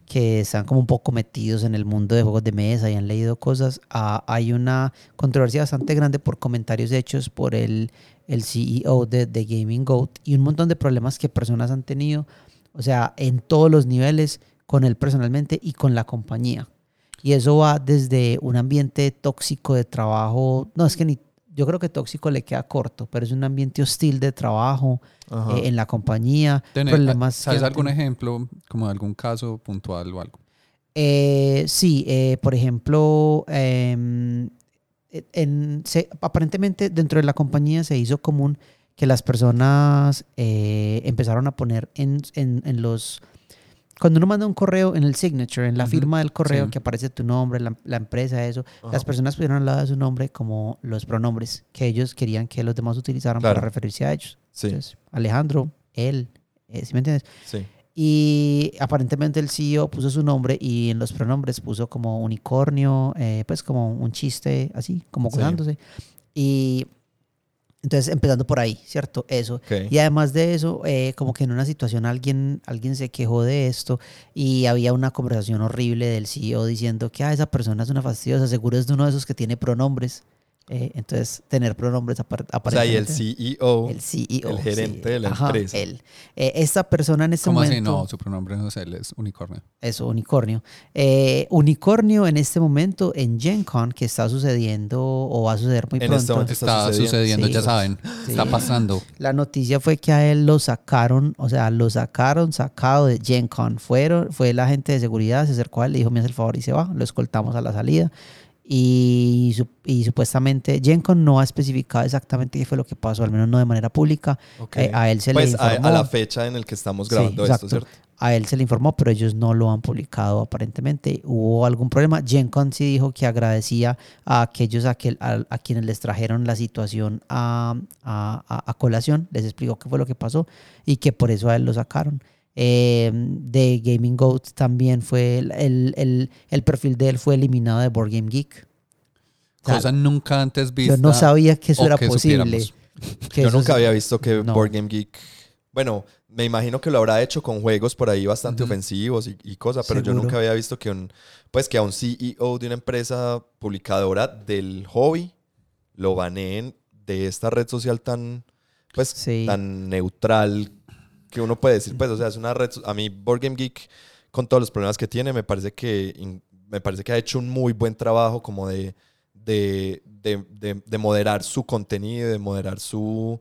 que están como un poco metidos en el mundo de juegos de mesa y han leído cosas, ah, hay una controversia bastante grande por comentarios hechos por el, el CEO de The Gaming Goat y un montón de problemas que personas han tenido, o sea, en todos los niveles, con él personalmente y con la compañía. Y eso va desde un ambiente tóxico de trabajo, no es que ni, yo creo que tóxico le queda corto, pero es un ambiente hostil de trabajo eh, en la compañía, Tener- problemas. que ¿Sabes han algún ejemplo, como de algún caso puntual o algo? Eh, sí, eh, por ejemplo, em, en- se- aparentemente dentro de la compañía se hizo común que las personas eh, empezaron a poner en, en- en los... Cuando uno manda un correo en el signature, en la firma del correo sí. que aparece tu nombre, la, la empresa, eso, Ajá. las personas pusieron al lado de su nombre como los pronombres que ellos querían que los demás utilizaran Claro. para referirse a ellos. Sí, Entonces, Alejandro, él, eh, ¿sí me entiendes? sí. Y aparentemente el CEO puso su nombre y en los pronombres puso como unicornio, eh, pues como un chiste así, como Sí. gozándose. Y entonces empezando por ahí, ¿cierto? Eso. Y además de eso, eh, como que en una situación alguien, alguien se quejó de esto y había una conversación horrible del CEO diciendo que ah, esa persona es una fastidiosa, seguro es de uno de esos que tiene pronombres. Eh, entonces, tener pronombres apar- O sea, y el. CEO, el CEO. el gerente de la Ajá, empresa. él. Eh, esta persona en este ¿Cómo así? momento. No, su pronombre no es él, es unicornio. Eso, unicornio. Eh, unicornio en este momento en Gen Con, que está sucediendo o va a suceder muy En pronto. este momento Está, Está sucediendo, sucediendo, sí. ya saben. Sí. Está pasando. La noticia fue que a él lo sacaron, o sea, lo sacaron, sacado de Gen Con. Fueron, fue la gente de seguridad, se acercó a él, le dijo, me hace el favor y se va. Lo escoltamos a la salida. Y, y supuestamente Gen Con no ha especificado exactamente qué fue lo que pasó, al menos no de manera pública. Eh, a él se pues le a, informó. a la fecha en el que estamos grabando esto, ¿cierto? A él se le informó, pero ellos no lo han publicado aparentemente. ¿Hubo algún problema? Gencon sí dijo que agradecía a aquellos a, que, a, a quienes les trajeron la situación a, a- a- a colación, les explicó qué fue lo que pasó y que por eso a él lo sacaron. Eh, de Gaming Goat también fue, el, el, el- el perfil de él fue eliminado de Board Game Geek. O sea, Cosa nunca antes vista. Yo no sabía que eso era que posible. que Yo eso nunca es- había visto que no. Board Game Geek. Bueno, me imagino que lo habrá hecho con juegos por ahí bastante ofensivos y, y cosas, pero yo nunca había visto que un. Pues que a un CEO de una empresa publicadora del hobby lo baneen de esta red social tan. Pues Sí. tan neutral que uno puede decir. Pues, o sea, es una red. A mí, Board Game Geek, con todos los problemas que tiene, me parece que. Me parece que ha hecho un muy buen trabajo como de, de, de, de- de moderar su contenido, de moderar su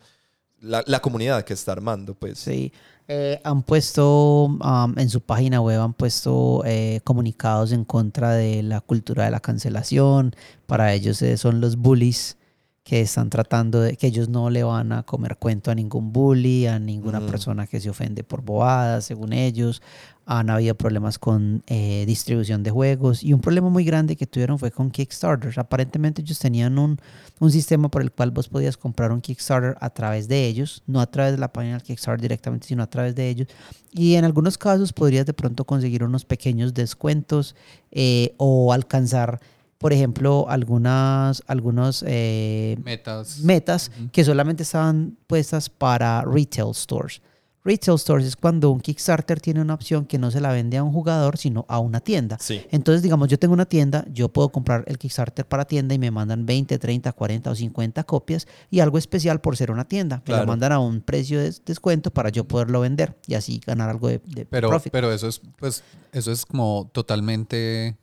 la, la comunidad que está armando, pues. Sí. Eh, han puesto um, en su página web, han puesto eh, comunicados en contra de la cultura de la cancelación. Para ellos eh, son los bullies que están tratando de que ellos no le van a comer cuento a ningún bully, a ninguna Mm. persona que se ofende por bobadas, según ellos. Han habido problemas con eh, distribución de juegos y un problema muy grande que tuvieron fue con Kickstarter. Aparentemente ellos tenían un, un sistema por el cual vos podías comprar un Kickstarter a través de ellos, no a través de la página del Kickstarter directamente, sino a través de ellos. Y en algunos casos podrías de pronto conseguir unos pequeños descuentos eh, o alcanzar, por ejemplo, algunas, algunos eh, Metas. metas que solamente estaban puestas para retail stores. Retail stores es cuando un Kickstarter tiene una opción que no se la vende a un jugador, sino a una tienda. Sí. Entonces, digamos, yo tengo una tienda, yo puedo comprar el Kickstarter para tienda y me mandan 20, 30, 40 o 50 copias y algo especial por ser una tienda. Me Claro. lo mandan a un precio de descuento para yo poderlo vender y así ganar algo de, de Pero, profit. pero eso es, pues, eso es como totalmente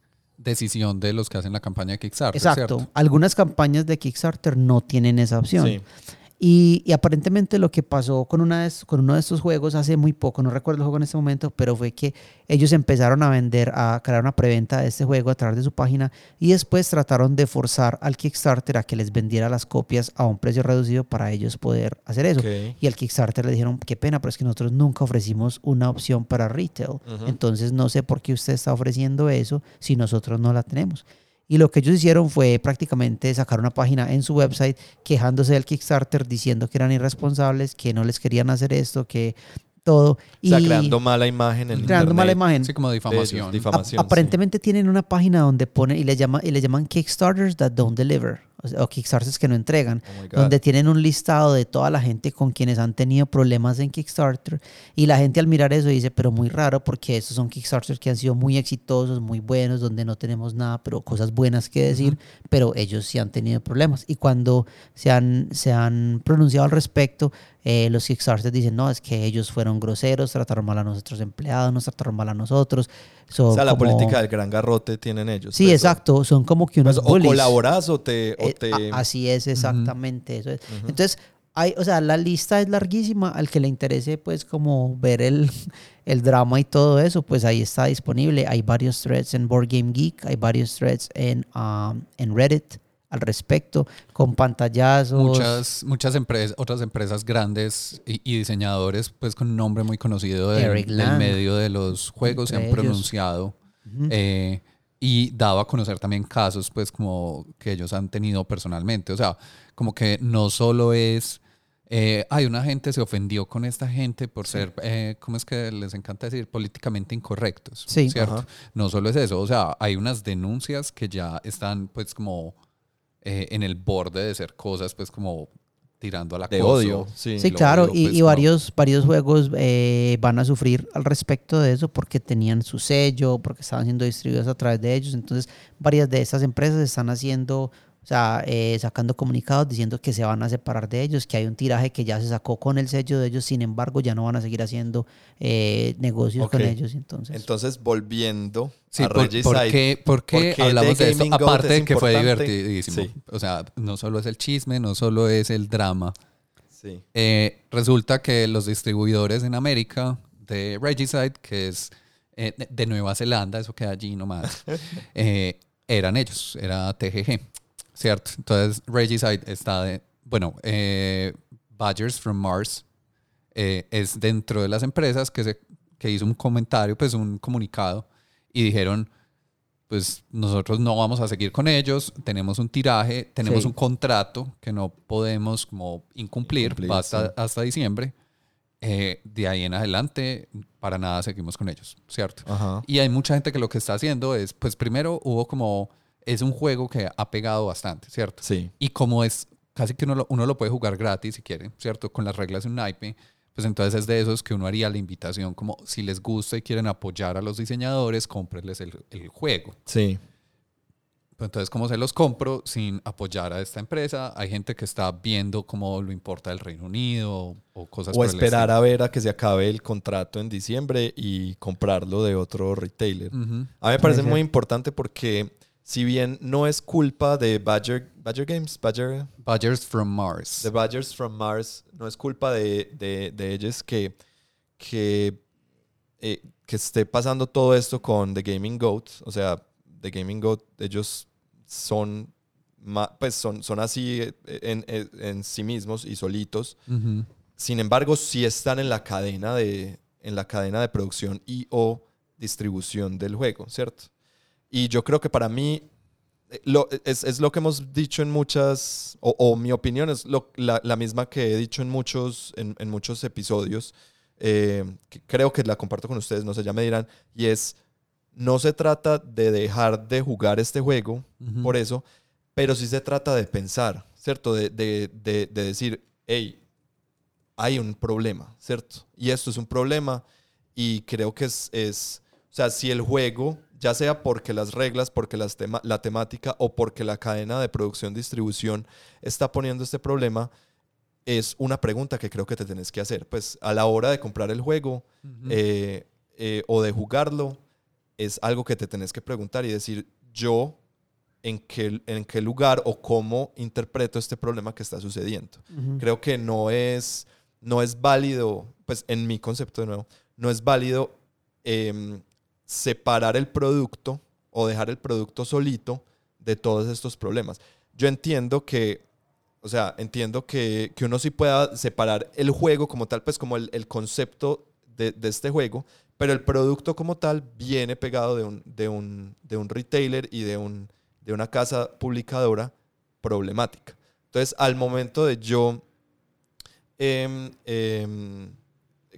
decisión de los que hacen la campaña de Kickstarter. Exacto. ¿cierto? Algunas campañas de Kickstarter no tienen esa opción. Sí. Y, y aparentemente lo que pasó con, una de con uno de estos juegos hace muy poco, no recuerdo el juego en este momento, pero fue que ellos empezaron a vender, a crear una preventa de este juego a través de su página y después trataron de forzar al Kickstarter a que les vendiera las copias a un precio reducido para ellos poder hacer eso. Y al Kickstarter le dijeron, qué pena, pero es que nosotros nunca ofrecimos una opción para retail. Entonces no sé por qué usted está ofreciendo eso si nosotros no la tenemos. Y lo que ellos hicieron fue prácticamente sacar una página en su website quejándose del Kickstarter, diciendo que eran irresponsables, que no les querían hacer esto, que todo. O sea, y creando mala imagen en creando mala imagen. Sí, como ellos, difamación. Ap- difamación. sí. aparentemente tienen una página donde ponen y le, llama, y le llaman Kickstarters that don't deliver, o, Kickstarters que no entregan Oh donde tienen un listado de toda la gente con quienes han tenido problemas en Kickstarter y la gente al mirar eso dice, pero muy raro porque estos son Kickstarters que han sido muy exitosos, muy buenos, donde no tenemos nada, pero cosas buenas que decir, pero ellos sí han tenido problemas y cuando se han, se han pronunciado al respecto, eh, los Kickstarters dicen, no, es que ellos fueron groseros, trataron mal a nuestros empleados, nos trataron mal a nosotros. O sea, la como- política del gran garrote tienen ellos. Sí, pues, exacto, son como que unos pues, o colaboras o te... o Eh, te- así es, exactamente. Eso es. Ujú. Entonces, hay, o sea, la lista es larguísima. Al que le interese, pues, como ver el, el drama y todo eso, pues ahí está disponible. Hay varios threads en Board Game Geek, hay varios threads en, um, en Reddit al respecto, con pantallazos. Muchas, muchas empresas, otras empresas grandes y, y diseñadores, pues con un nombre muy conocido del, Eric del medio de los juegos, se han pronunciado eh, y dado a conocer también casos, pues como que ellos han tenido personalmente. O sea, como que no solo es, eh, hay una gente se ofendió con esta gente por ser, eh, ¿cómo es que les encanta decir? Políticamente incorrectos. Sí. ¿Cierto? Ajá. No solo es eso, o sea, hay unas denuncias que ya están pues como eh, en el borde de ser cosas pues como tirando a la de odio. Sí. Claro, odio, y, pues, y varios, varios juegos eh, van a sufrir al respecto de eso porque tenían su sello, porque estaban siendo distribuidos a través de ellos. Entonces, varias de estas empresas están haciendo O sea, eh, sacando comunicados diciendo que se van a separar de ellos, que hay un tiraje que ya se sacó con el sello de ellos, sin embargo, ya no van a seguir haciendo eh, negocios con ellos. Entonces, Entonces, volviendo Sí, a por, Regicide, ¿por qué, por qué ¿por qué hablamos de esto? Aparte es de que fue divertidísimo. Sí. O sea, no solo es el chisme, no solo es el drama. Sí. Eh, resulta que los distribuidores en América de Regicide, que es eh, de- de Nueva Zelanda, eso queda allí nomás, eh, eran ellos, era TGG, ¿cierto? Entonces Regicide está de, bueno, eh, Badgers from Mars eh, es dentro de las empresas que, se, que hizo un comentario, pues un comunicado, y dijeron, pues nosotros no vamos a seguir con ellos, tenemos un tiraje, tenemos Sí. un contrato que no podemos como incumplir, Incumplir, hasta, sí. hasta diciembre. Eh, de ahí en adelante, para nada seguimos con ellos, ¿cierto? Ajá. Y hay mucha gente que lo que está haciendo es, pues primero hubo como, es un juego que ha pegado bastante, ¿cierto? Sí. Y como es casi que uno lo, uno lo puede jugar gratis si quiere, ¿cierto? Con las reglas de un naipe, pues entonces es de esos que uno haría la invitación como si les gusta y quieren apoyar a los diseñadores, cómprenles el, el juego. Sí. Pero entonces, ¿cómo se los compro sin apoyar a esta empresa? Hay gente que está viendo cómo lo importa el Reino Unido o, o cosas O esperar a ver a que se acabe el contrato en diciembre y comprarlo de otro retailer. A mí me parece muy importante porque si bien no es culpa de Badger, Badger Games, Badger, Badgers from Mars. The Badgers from Mars, no es culpa de, de- de ellos que, que, eh, que esté pasando todo esto con The Gaming Goat. O sea, The Gaming Goat, ellos son, pues son, son así eh, en, en- en sí mismos y solitos. Sin embargo, sí están en la cadena de, en la cadena de producción y o distribución del juego, ¿cierto? Y yo creo que para mí eh, lo- es, es lo que hemos dicho en muchas, o, o mi opinión es lo- la, la misma que he dicho en muchos, en, en muchos episodios, eh, que creo que la comparto con ustedes, no sé, ya me dirán, y es, no se trata de dejar de jugar este juego, Ujú. por eso, pero sí se trata de pensar, ¿cierto? De, de- de- de decir, hey, hay un problema, ¿cierto? Y esto es un problema y creo que es, es o sea, si el juego, ya sea porque las reglas, porque las tema- la temática o porque la cadena de producción, distribución está poniendo este problema, es una pregunta que creo que te tenés que hacer. Pues a la hora de comprar el juego eh, eh, o de jugarlo, es algo que te tenés que preguntar y decir, yo, ¿en qué, en qué lugar o cómo interpreto este problema que está sucediendo? Creo que no es, no es válido, pues en mi concepto de nuevo, no es válido em, separar el producto o dejar el producto solito de todos estos problemas. Yo entiendo que, o sea, entiendo que, que uno sí pueda separar el juego como tal, pues como el, el concepto de, de este juego, pero el producto como tal viene pegado de un, de un, de un retailer y de, un, de una casa publicadora problemática. Entonces, al momento de yo em, em,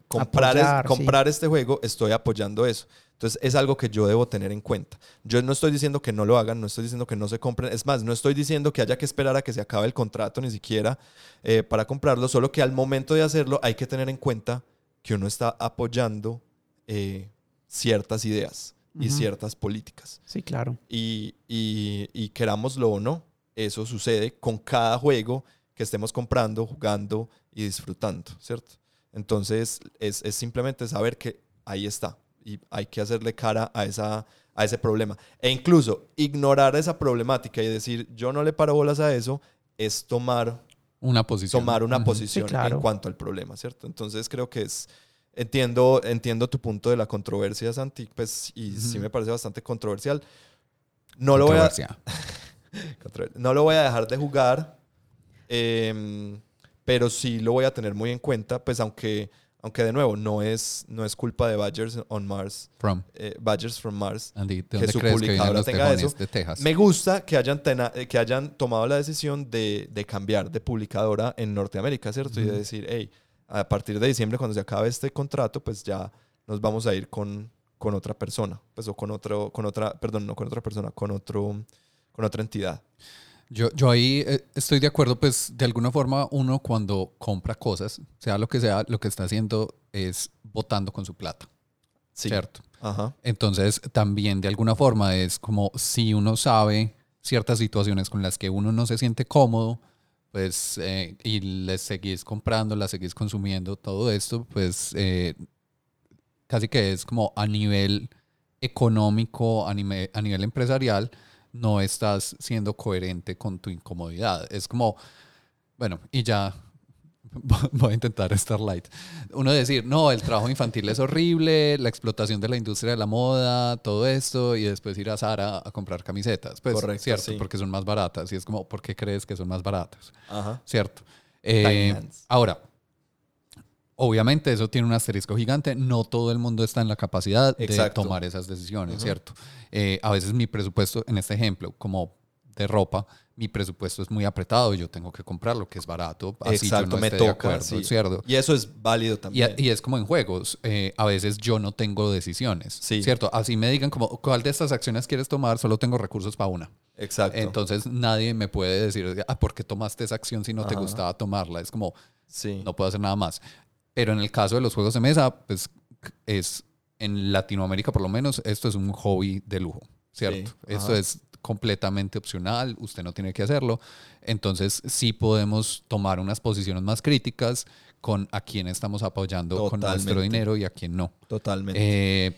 comprar, es- Apoyar, sí. comprar este juego, estoy apoyando eso. Entonces, es algo que yo debo tener en cuenta. Yo no estoy diciendo que no lo hagan, no estoy diciendo que no se compren. Es más, no estoy diciendo que haya que esperar a que se acabe el contrato ni siquiera eh, para comprarlo, solo que al momento de hacerlo hay que tener en cuenta que uno está apoyando eh, ciertas ideas y ciertas políticas. Sí, claro. Y, y, y querámoslo o no, eso sucede con cada juego que estemos comprando, jugando y disfrutando, ¿cierto? Entonces es, es simplemente saber que ahí está y hay que hacerle cara a, esa, a ese problema. E incluso ignorar esa problemática y decir yo no le paro bolas a eso es tomar, Una posición. tomar una posición Sí, claro. en cuanto al problema, ¿cierto? Entonces creo que es... Entiendo, entiendo tu punto de la controversia, Santi, pues, y sí me parece bastante controversial. No lo voy a, No lo voy a dejar de jugar, em, pero sí lo voy a tener muy en cuenta, pues aunque, aunque de nuevo no es, no es culpa de Badgers on Mars, From. eh, Badgers from Mars. Andy, ¿de Que dónde su crees que publicadora tenga eso. de Texas? Me gusta que hayan, tena- eh, que hayan tomado la decisión de, de cambiar de publicadora en Norteamérica, ¿cierto? Y de decir, hey, a partir de diciembre, cuando se acabe este contrato, pues ya nos vamos a ir con, con otra persona, pues o con otro, con otra, perdón, no con otra persona, con otro, con otra entidad. Yo, yo ahí eh, estoy de acuerdo, pues de alguna forma uno cuando compra cosas, sea lo que sea, lo que está haciendo es votando con su plata, Sí. ¿cierto? Ajá. Entonces también de alguna forma es como si uno sabe ciertas situaciones con las que uno no se siente cómodo, pues, eh, y les seguís comprando, las seguís consumiendo, todo esto, pues, eh, casi que es como a nivel económico, a nivel, a nivel empresarial, no estás siendo coherente con tu incomodidad. Es como, bueno, y ya voy a intentar estar light. Uno decir, no, el trabajo infantil es horrible, la explotación de la industria de la moda, todo esto, y después ir a Zara a comprar camisetas. Pues, Correcto, cierto, sí. porque son más baratas. Y es como, ¿por qué crees que son más baratas? Ajá. ¿Cierto? Eh, ahora, obviamente eso tiene un asterisco gigante. No todo el mundo está en la capacidad de tomar esas decisiones, ¿cierto? Eh, a veces mi presupuesto, en este ejemplo, como de ropa, mi presupuesto es muy apretado. Yo tengo que comprar lo que es barato. Así Exacto, yo no me toca. de acuerdo, sí. ¿cierto? Y eso es válido Y, también. y es como en juegos, eh, a veces yo no tengo decisiones, Sí. ¿cierto? Así me digan como, ¿cuál de estas acciones quieres tomar? Solo tengo recursos para una. Exacto. Entonces nadie me puede decir, ah, ¿por qué tomaste esa acción si no te gustaba tomarla? Es como, sí. no puedo hacer nada más. Pero en el caso de los juegos de mesa, pues es, en Latinoamérica por lo menos, esto es un hobby de lujo, ¿cierto? Sí, Esto ajá. es completamente opcional, usted no tiene que hacerlo. Entonces sí podemos tomar unas posiciones más críticas con a quién estamos apoyando con nuestro dinero y a quién no. Totalmente. Eh,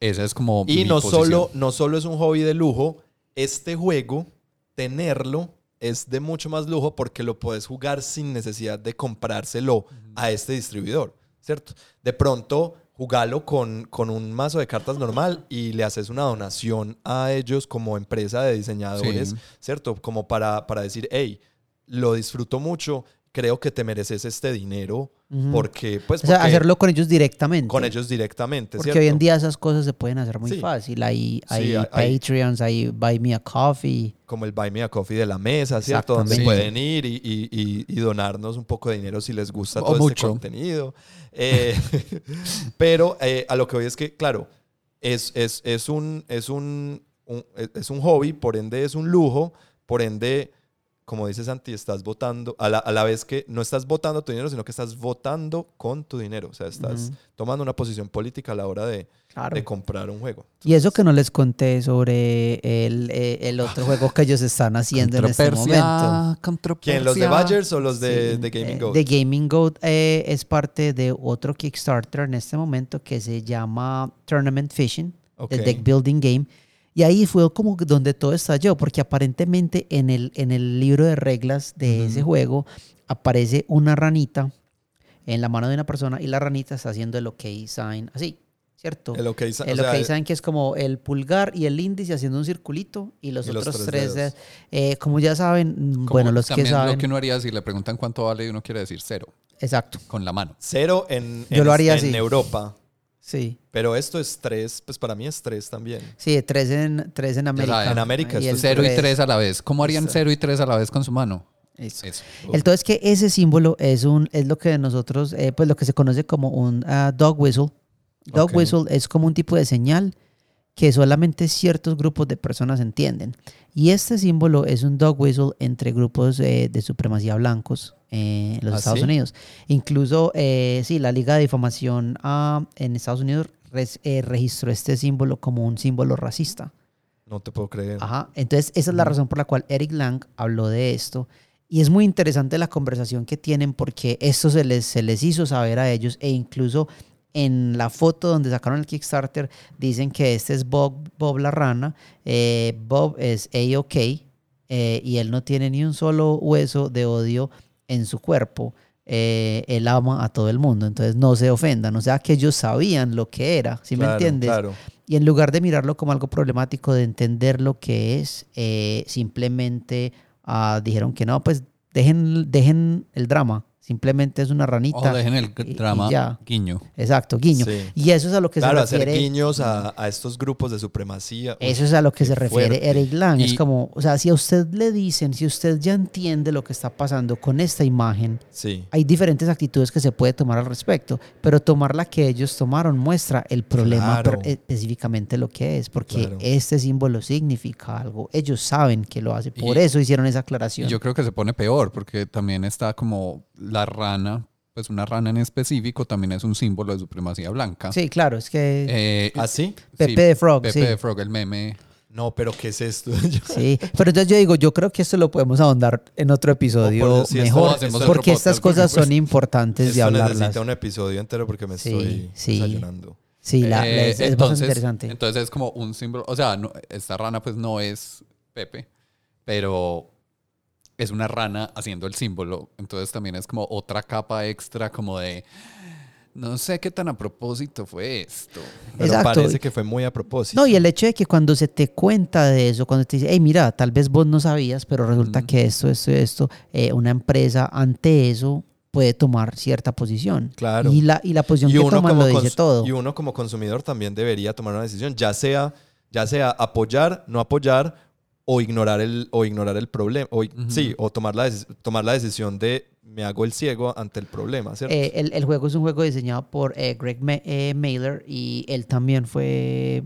esa es como... y mi no posición. solo, no solo es un hobby de lujo, este juego, tenerlo es de mucho más lujo porque lo puedes jugar sin necesidad de comprárselo a este distribuidor, ¿cierto? De pronto, jugalo con, con un mazo de cartas normal y le haces una donación a ellos como empresa de diseñadores, Sí. ¿cierto? Como para, para decir, hey, lo disfruto mucho, creo que te mereces este dinero Ujú. porque, pues, O sea, porque- hacerlo con ellos directamente. con ellos directamente, Porque ¿cierto? hoy en día esas cosas se pueden hacer muy Sí. fácil. Hay, Sí, hay hay- hay- Patreons, hay Buy Me a Coffee. como el Buy Me a Coffee de la mesa, ¿cierto? Donde Exactamente. pueden ir y, y- y- y donarnos un poco de dinero si les gusta O todo este mucho. contenido. Eh, pero eh, a lo que voy es que, claro, es, es, es, un, es, un, un- es un hobby, por ende es un lujo, por ende, como dice Santi, estás votando, a la, a la vez que no estás votando tu dinero, sino que estás votando con tu dinero. O sea, estás Ujú. tomando una posición política a la hora de, Claro. de comprar un juego. Y eso que no les conté sobre el, eh, el otro juego que ellos están haciendo en este momento. ¿Quién? ¿Los de Badgers o los de, Sí, de Gaming eh, Goat? The Gaming Goat eh, es parte de otro Kickstarter en este momento que se llama Tournament Fishing, Ok. el deck building game. Y ahí fue como donde todo estalló, porque aparentemente en el, en el libro de reglas de ese juego aparece una ranita en la mano de una persona y la ranita está haciendo el OK sign así, ¿cierto? El OK sign, El o sea, OK sign que es como el pulgar y el índice haciendo un circulito y los Y los otros tres eh, como ya saben, Como bueno, los que también saben, Lo que uno haría si le preguntan cuánto vale y uno quiere decir cero, exacto, con la mano. Cero en, Yo en- lo haría en así. Europa. Sí. Pero esto es tres, pues para mí es tres también. Sí, tres en, tres en América. saben. En América Y Cero y tres- a la vez. ¿Cómo harían Exacto. cero y tres a la vez con su mano? Eso. Eso. El todo es que ese símbolo es un es lo que nosotros, eh, pues lo que se conoce como un ah, dog whistle. Dog whistle es como un tipo de señal que solamente ciertos grupos de personas entienden. Y este símbolo es un dog whistle entre grupos eh, de supremacía blancos eh, en los ¿Ah, Estados sí? Unidos. Incluso, eh, sí, la Liga de Difamación ah, en Estados Unidos res- eh, registró este símbolo como un símbolo racista. No te puedo creer. Ajá. Entonces, esa es la razón por la cual Eric Lang habló de esto. Y es muy interesante la conversación que tienen porque esto se les, se les hizo saber a ellos e incluso en la foto donde sacaron el Kickstarter dicen que este es Bob, Bob la rana. Eh, Bob es A-OK eh, y él no tiene ni un solo hueso de odio en su cuerpo. Eh, él ama a todo el mundo, entonces no se ofendan. O sea que ellos sabían lo que era, ¿sí me entiendes? Claro. Y en lugar de mirarlo como algo problemático, de entender lo que es, simplemente ah, dijeron que no, pues dejen, dejen el drama. Simplemente es una ranita. O dejen el y- y drama ya. guiño. Exacto, guiño. Sí. Y eso es a lo que Claro, se hacer refiere. guiños a, a estos grupos de supremacía. Eso es a lo que se refiere fuerte. Eric Lang. Es como, o sea, si a usted le dicen, si usted ya entiende lo que está pasando con esta imagen, Sí. hay diferentes actitudes que se puede tomar al respecto, pero tomar la que ellos tomaron muestra el problema Claro. específicamente lo que es, porque Claro. este símbolo significa algo. Ellos saben que lo hace, por Y- eso hicieron esa Y aclaración. yo creo que se pone peor porque también está como la rana, pues una rana en específico también es un símbolo de supremacía blanca. sí, claro, es que Eh, ¿Ah, sí? Pepe de Frog, Pepe sí. de Frog, el meme No, pero ¿qué es esto? Sí, pero entonces yo digo, yo creo que esto lo podemos ahondar en otro episodio O por- sí, esto mejor, lo hacemos en porque estas podcast, porque, cosas pues, son importantes de hablarlas. necesita un episodio entero porque me Sí, estoy sí. desayunando. Sí, la, la- Eh, es, es bastante interesante. Entonces es como un símbolo. O sea, no- esta rana pues no es Pepe, pero es una rana haciendo el símbolo. Entonces también es como otra capa extra como de... No sé qué tan a propósito fue esto. Pero Exacto. parece que fue muy a propósito. No, y el hecho de que cuando se te cuenta de eso, cuando te dice, hey, mira, tal vez vos no sabías, pero resulta que esto, esto, esto, eh, una empresa ante eso puede tomar cierta posición. Claro. Y la, y la posición que toman lo dice todo. y uno como consumidor también debería tomar una decisión, ya sea, ya sea apoyar, no apoyar o ignorar el, o ignorar el problema. O. Sí, o tomar la, tomar la decisión de me hago el ciego ante el problema, ¿cierto? Eh, el, el juego es un juego diseñado por eh, Greg Ma- eh, Mailer y él también fue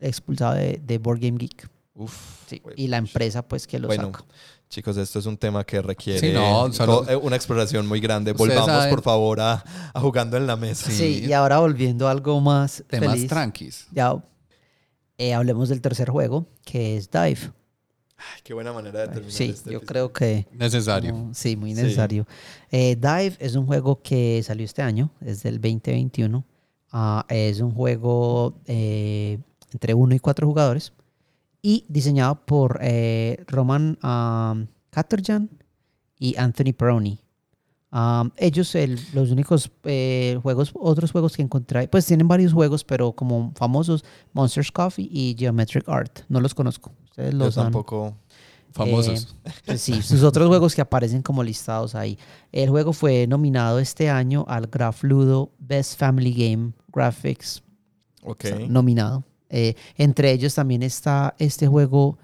expulsado de, de Board Game Geek. Uf, Sí, y la empresa pues que lo Bueno, saca. Chicos, esto es un tema que requiere Sí, no, solo- to- una exploración muy grande. Volvamos, saben- por favor, a, a jugando en la mesa. Sí. Sí. y ahora volviendo a algo más Temas feliz, tranquis. ya eh, hablemos del tercer juego, que es Dive. Ay, qué buena manera de terminar Sí, este yo episodio. creo que Necesario. como- sí, muy Sí. necesario. Eh, Dive es un juego que salió este año, es del 2021. Ah, es un juego eh, entre uno y cuatro jugadores y diseñado por eh, Roman um, Katerjan y Anthony Peroni. Um, ellos, el- los únicos eh, juegos, otros juegos que encontré, pues tienen varios juegos, pero como famosos, Monsters Coffee y Geometric Art. No los conozco. Ustedes Yo los han- tampoco. Famosos. pues sí, sus otros juegos que aparecen como listados ahí. El juego fue nominado este año al Graph Ludo Best Family Game Graphics. Ok. o sea, nominado. Eh, entre ellos también está este juego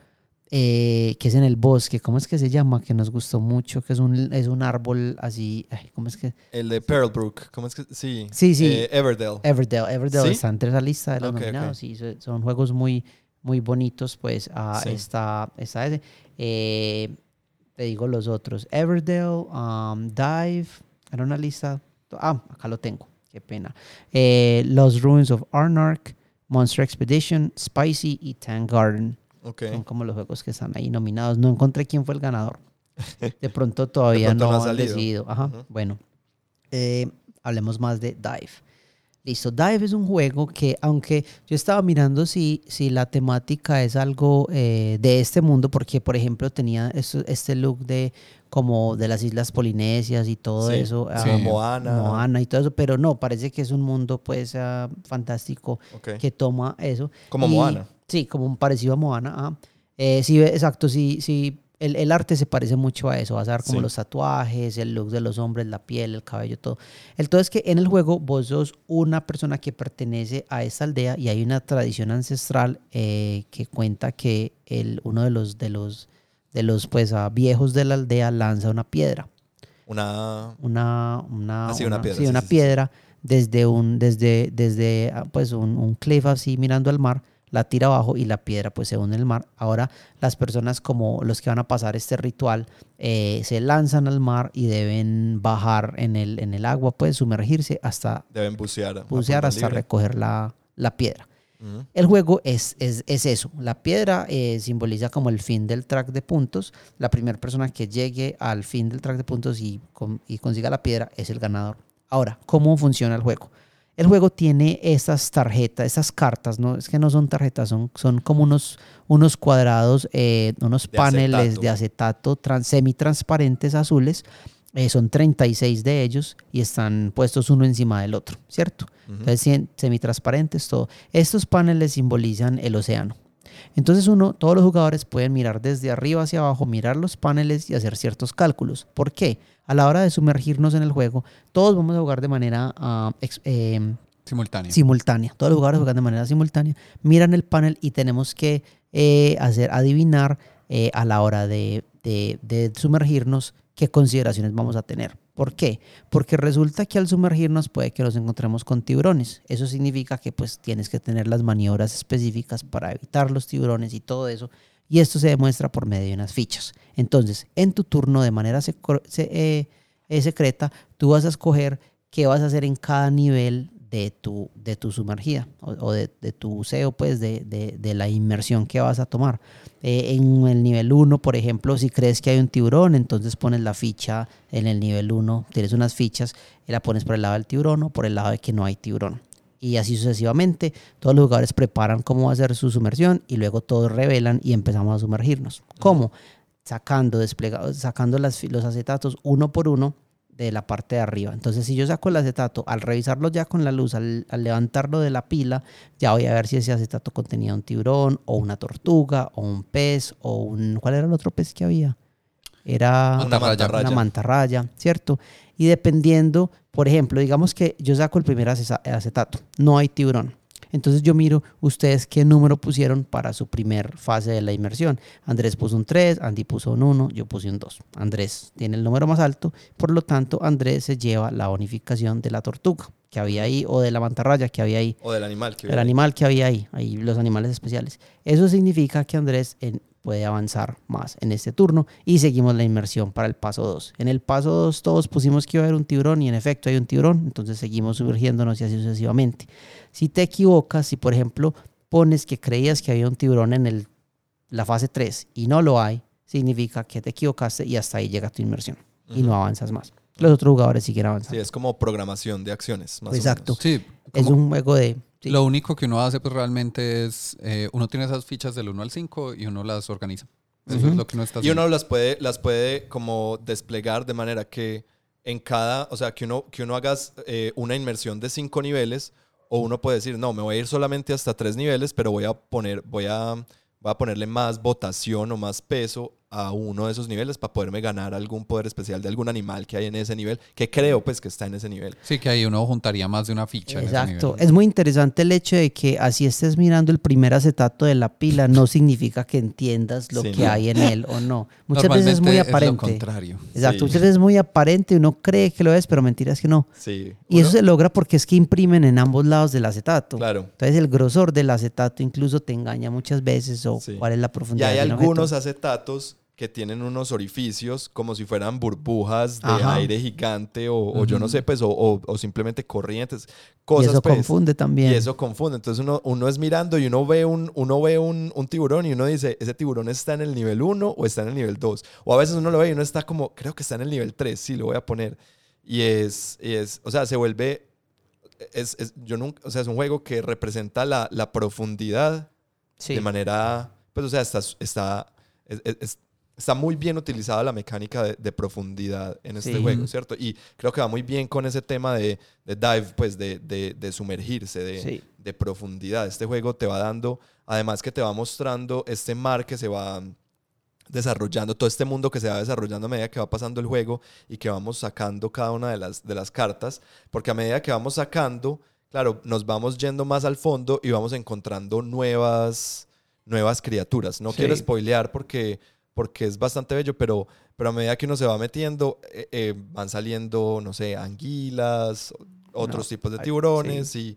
eh, que es en el bosque. ¿Cómo es que se llama? Que nos gustó mucho, que es un, es un árbol así. ay, ¿Cómo es que? El de Pearlbrook. ¿Cómo es que? Sí. Sí, sí. Eh, Everdell. Everdell. Everdell ¿Sí? está entre esa lista de los Ok, ok. nominados. Sí, so- son juegos muy, muy bonitos, pues. ah, Sí. está, está ese. Eh, te digo los otros. Everdell, um, Dive. Era una lista. Ah, acá lo tengo. Qué pena. Eh, los Ruins of Arnark, Monster Expedition, Spicy y Tank Garden. Son como los juegos que están ahí nominados. No encontré quién fue el ganador. De pronto todavía pronto no, no ha han decidido. Ajá. Bueno, eh, hablemos más de Dive. Listo, Dive es un juego que, aunque yo estaba mirando si, si la temática es algo eh, de este mundo, porque por ejemplo tenía esto- este look de como de las Islas Polinesias y todo Sí, eso, sí. ah, Moana. Moana y todo eso, pero no, parece que es un mundo pues ah, fantástico que toma eso. Como Y- Moana. Sí, como un parecido a Moana. ajá. Eh, sí, exacto, sí, sí. El, el arte se parece mucho a eso. Vas a ver como Sí. los tatuajes, el look de los hombres, la piel, el cabello, todo. El todo es que en el juego vos sos una persona que pertenece a esta aldea y hay una tradición ancestral eh, que cuenta que el, uno de los, de los, de los pues, ah, viejos de la aldea lanza una piedra Una. una, una, Ah, sí, una piedra, sí, una piedra desde un, desde, desde ah, pues un, un cliff así mirando al mar, la tira abajo y la piedra pues se une el mar. Ahora las personas como los que van a pasar este ritual eh, se lanzan al mar y deben bajar en el, en el agua, pues sumergirse hasta Deben bucear. bucear hasta libre. recoger la, la piedra. El juego es, es, es eso. La piedra eh, simboliza como el fin del track de puntos. La primera persona que llegue al fin del track de puntos y, con- y consiga la piedra es el ganador. Ahora, ¿cómo funciona el juego? El juego tiene estas tarjetas, estas cartas, ¿no? Es que no son tarjetas, son, son como unos, unos cuadrados, eh, unos De paneles acetato. de acetato trans, semitransparentes azules. Eh, son 36 de ellos y están puestos uno encima del otro, ¿cierto? Ujú. Entonces, cien- semitransparentes, todo. Estos paneles simbolizan el océano. Entonces, uno, todos los jugadores pueden mirar desde arriba hacia abajo, mirar los paneles y hacer ciertos cálculos. ¿Por qué? A la hora de sumergirnos en el juego, todos vamos a jugar de manera ah, ex- em, Simultáneo. simultánea. Todos los jugadores juegan de manera simultánea, miran el panel y tenemos que eh, hacer adivinar eh, a la hora de, de- de sumergirnos qué consideraciones vamos a tener. ¿Por qué? Porque resulta que al sumergirnos puede que nos encontremos con tiburones. Eso significa que pues tienes que tener las maniobras específicas para evitar los tiburones y todo eso. Y esto se demuestra por medio de unas fichas. Entonces, en tu turno, de manera eh, eh, secreta, tú vas a escoger qué vas a hacer en cada nivel de tu, de tu sumergida o, de, de tu buceo, pues de, de- de la inmersión que vas a tomar. Eh, en el nivel 1, por ejemplo, si crees que hay un tiburón, entonces pones la ficha en el nivel 1, tienes unas fichas y la pones por el lado del tiburón o por el lado de que no hay tiburón. Y así sucesivamente, todos los jugadores preparan cómo va a ser su sumersión y luego todos revelan y empezamos a sumergirnos. ¿Cómo? Sacando, desplega- sacando las, los acetatos uno por uno de la parte de arriba. Entonces, si yo saco el acetato, al revisarlo ya con la luz, al, al levantarlo de la pila, ya voy a ver si ese acetato contenía un tiburón o una tortuga o un pez o un... ¿Cuál era el otro pez que había? Era Mantarraya. una mantarraya, ¿cierto? Y dependiendo, por ejemplo, digamos que yo saco el primer acetato, no hay tiburón. Entonces yo miro ustedes qué número pusieron para su primer fase de la inmersión. Andrés puso un 3, Andy puso un 1, yo puse un 2. Andrés tiene el número más alto, por lo tanto Andrés se lleva la bonificación de la tortuga que había ahí o de la mantarraya que había ahí O del animal. Que el animal que había ahí, ahí los animales especiales. Eso significa que Andrés en- puede avanzar más en este turno y seguimos la inmersión para el paso 2. En el paso 2 todos pusimos que iba a haber un tiburón y en efecto hay un tiburón, entonces seguimos sumergiéndonos y así sucesivamente. Si te equivocas, si por ejemplo pones que creías que había un tiburón en el, la fase 3 y no lo hay, significa que te equivocaste y hasta ahí llega tu inmersión y no avanzas más. Los otros jugadores siguen avanzando. Sí, es como programación de acciones. Más o Exacto. menos. Sí, es un juego de... sí. Lo único que uno hace pues realmente es, eh, uno tiene esas fichas del 1 al 5 y uno las organiza. Eso Ujú. es lo que uno está Y haciendo. uno las puede, las puede como desplegar de manera que en cada, o sea, que uno, que uno haga eh, una inmersión de cinco niveles o uno puede decir, no, me voy a ir solamente hasta tres niveles, pero voy a poner, voy a, voy a ponerle más votación o más peso a uno de esos niveles para poderme ganar algún poder especial de algún animal que hay en ese nivel, que creo pues que está en ese nivel. Sí, que ahí uno juntaría más de una ficha. en ese Exacto. nivel. Es muy interesante el hecho de que así estés mirando el primer acetato de la pila, no significa que entiendas lo Sí, que no. hay en él o no. Muchas veces es muy lo aparente. contrario. Exacto, Sí. muchas veces es muy aparente, uno cree que lo es, pero mentira es que no. Sí. Y eso se logra porque es que imprimen en ambos lados del acetato. Claro. Entonces el grosor del acetato incluso te engaña muchas veces o Sí. cuál es la Y profundidad. hay del algunos acetatos que tienen unos orificios como si fueran burbujas de Ajá. aire gigante o, o yo no sé, pues, o, o- o simplemente corrientes, Y cosas eso pues, confunde también. Y eso confunde. Entonces uno, uno es mirando y uno ve, un, uno ve un, un tiburón y uno dice, ¿ese tiburón está en el nivel 1 o está en el nivel 2? O a veces uno lo ve y uno está como, creo que está en el nivel 3, sí, lo voy a poner. Y es, y es o sea, se vuelve, es, es- yo nunca, o sea, es un juego que representa la, la profundidad Sí. de manera, pues, o sea, está, está, es- es- es- está muy bien utilizada la mecánica de, de profundidad en este Sí. juego, ¿cierto? Y creo que va muy bien con ese tema de, de dive, pues, de, de- de sumergirse, de, Sí. de profundidad. Este juego te va dando, además que te va mostrando este mar que se va desarrollando, todo este mundo que se va desarrollando a medida que va pasando el juego y que vamos sacando cada una de las, de las cartas, porque a medida que vamos sacando, claro, nos vamos yendo más al fondo y vamos encontrando nuevas, nuevas criaturas. No Sí. quiero spoilear porque, porque es bastante bello, pero, pero a medida que uno se va metiendo, eh, eh, van saliendo, no sé, anguilas, otros No, tipos de tiburones y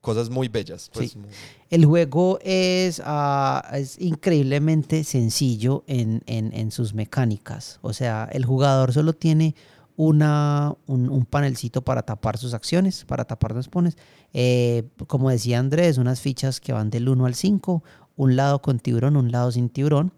cosas muy bellas. Pues, Sí. muy- El juego es, ah, es increíblemente sencillo en, en- en sus mecánicas. O sea, el jugador solo tiene una, un, un panelcito para tapar sus acciones, para tapar los pones. Eh, como decía Andrés, unas fichas que van del 1 al 5, un lado con tiburón, un lado sin tiburón.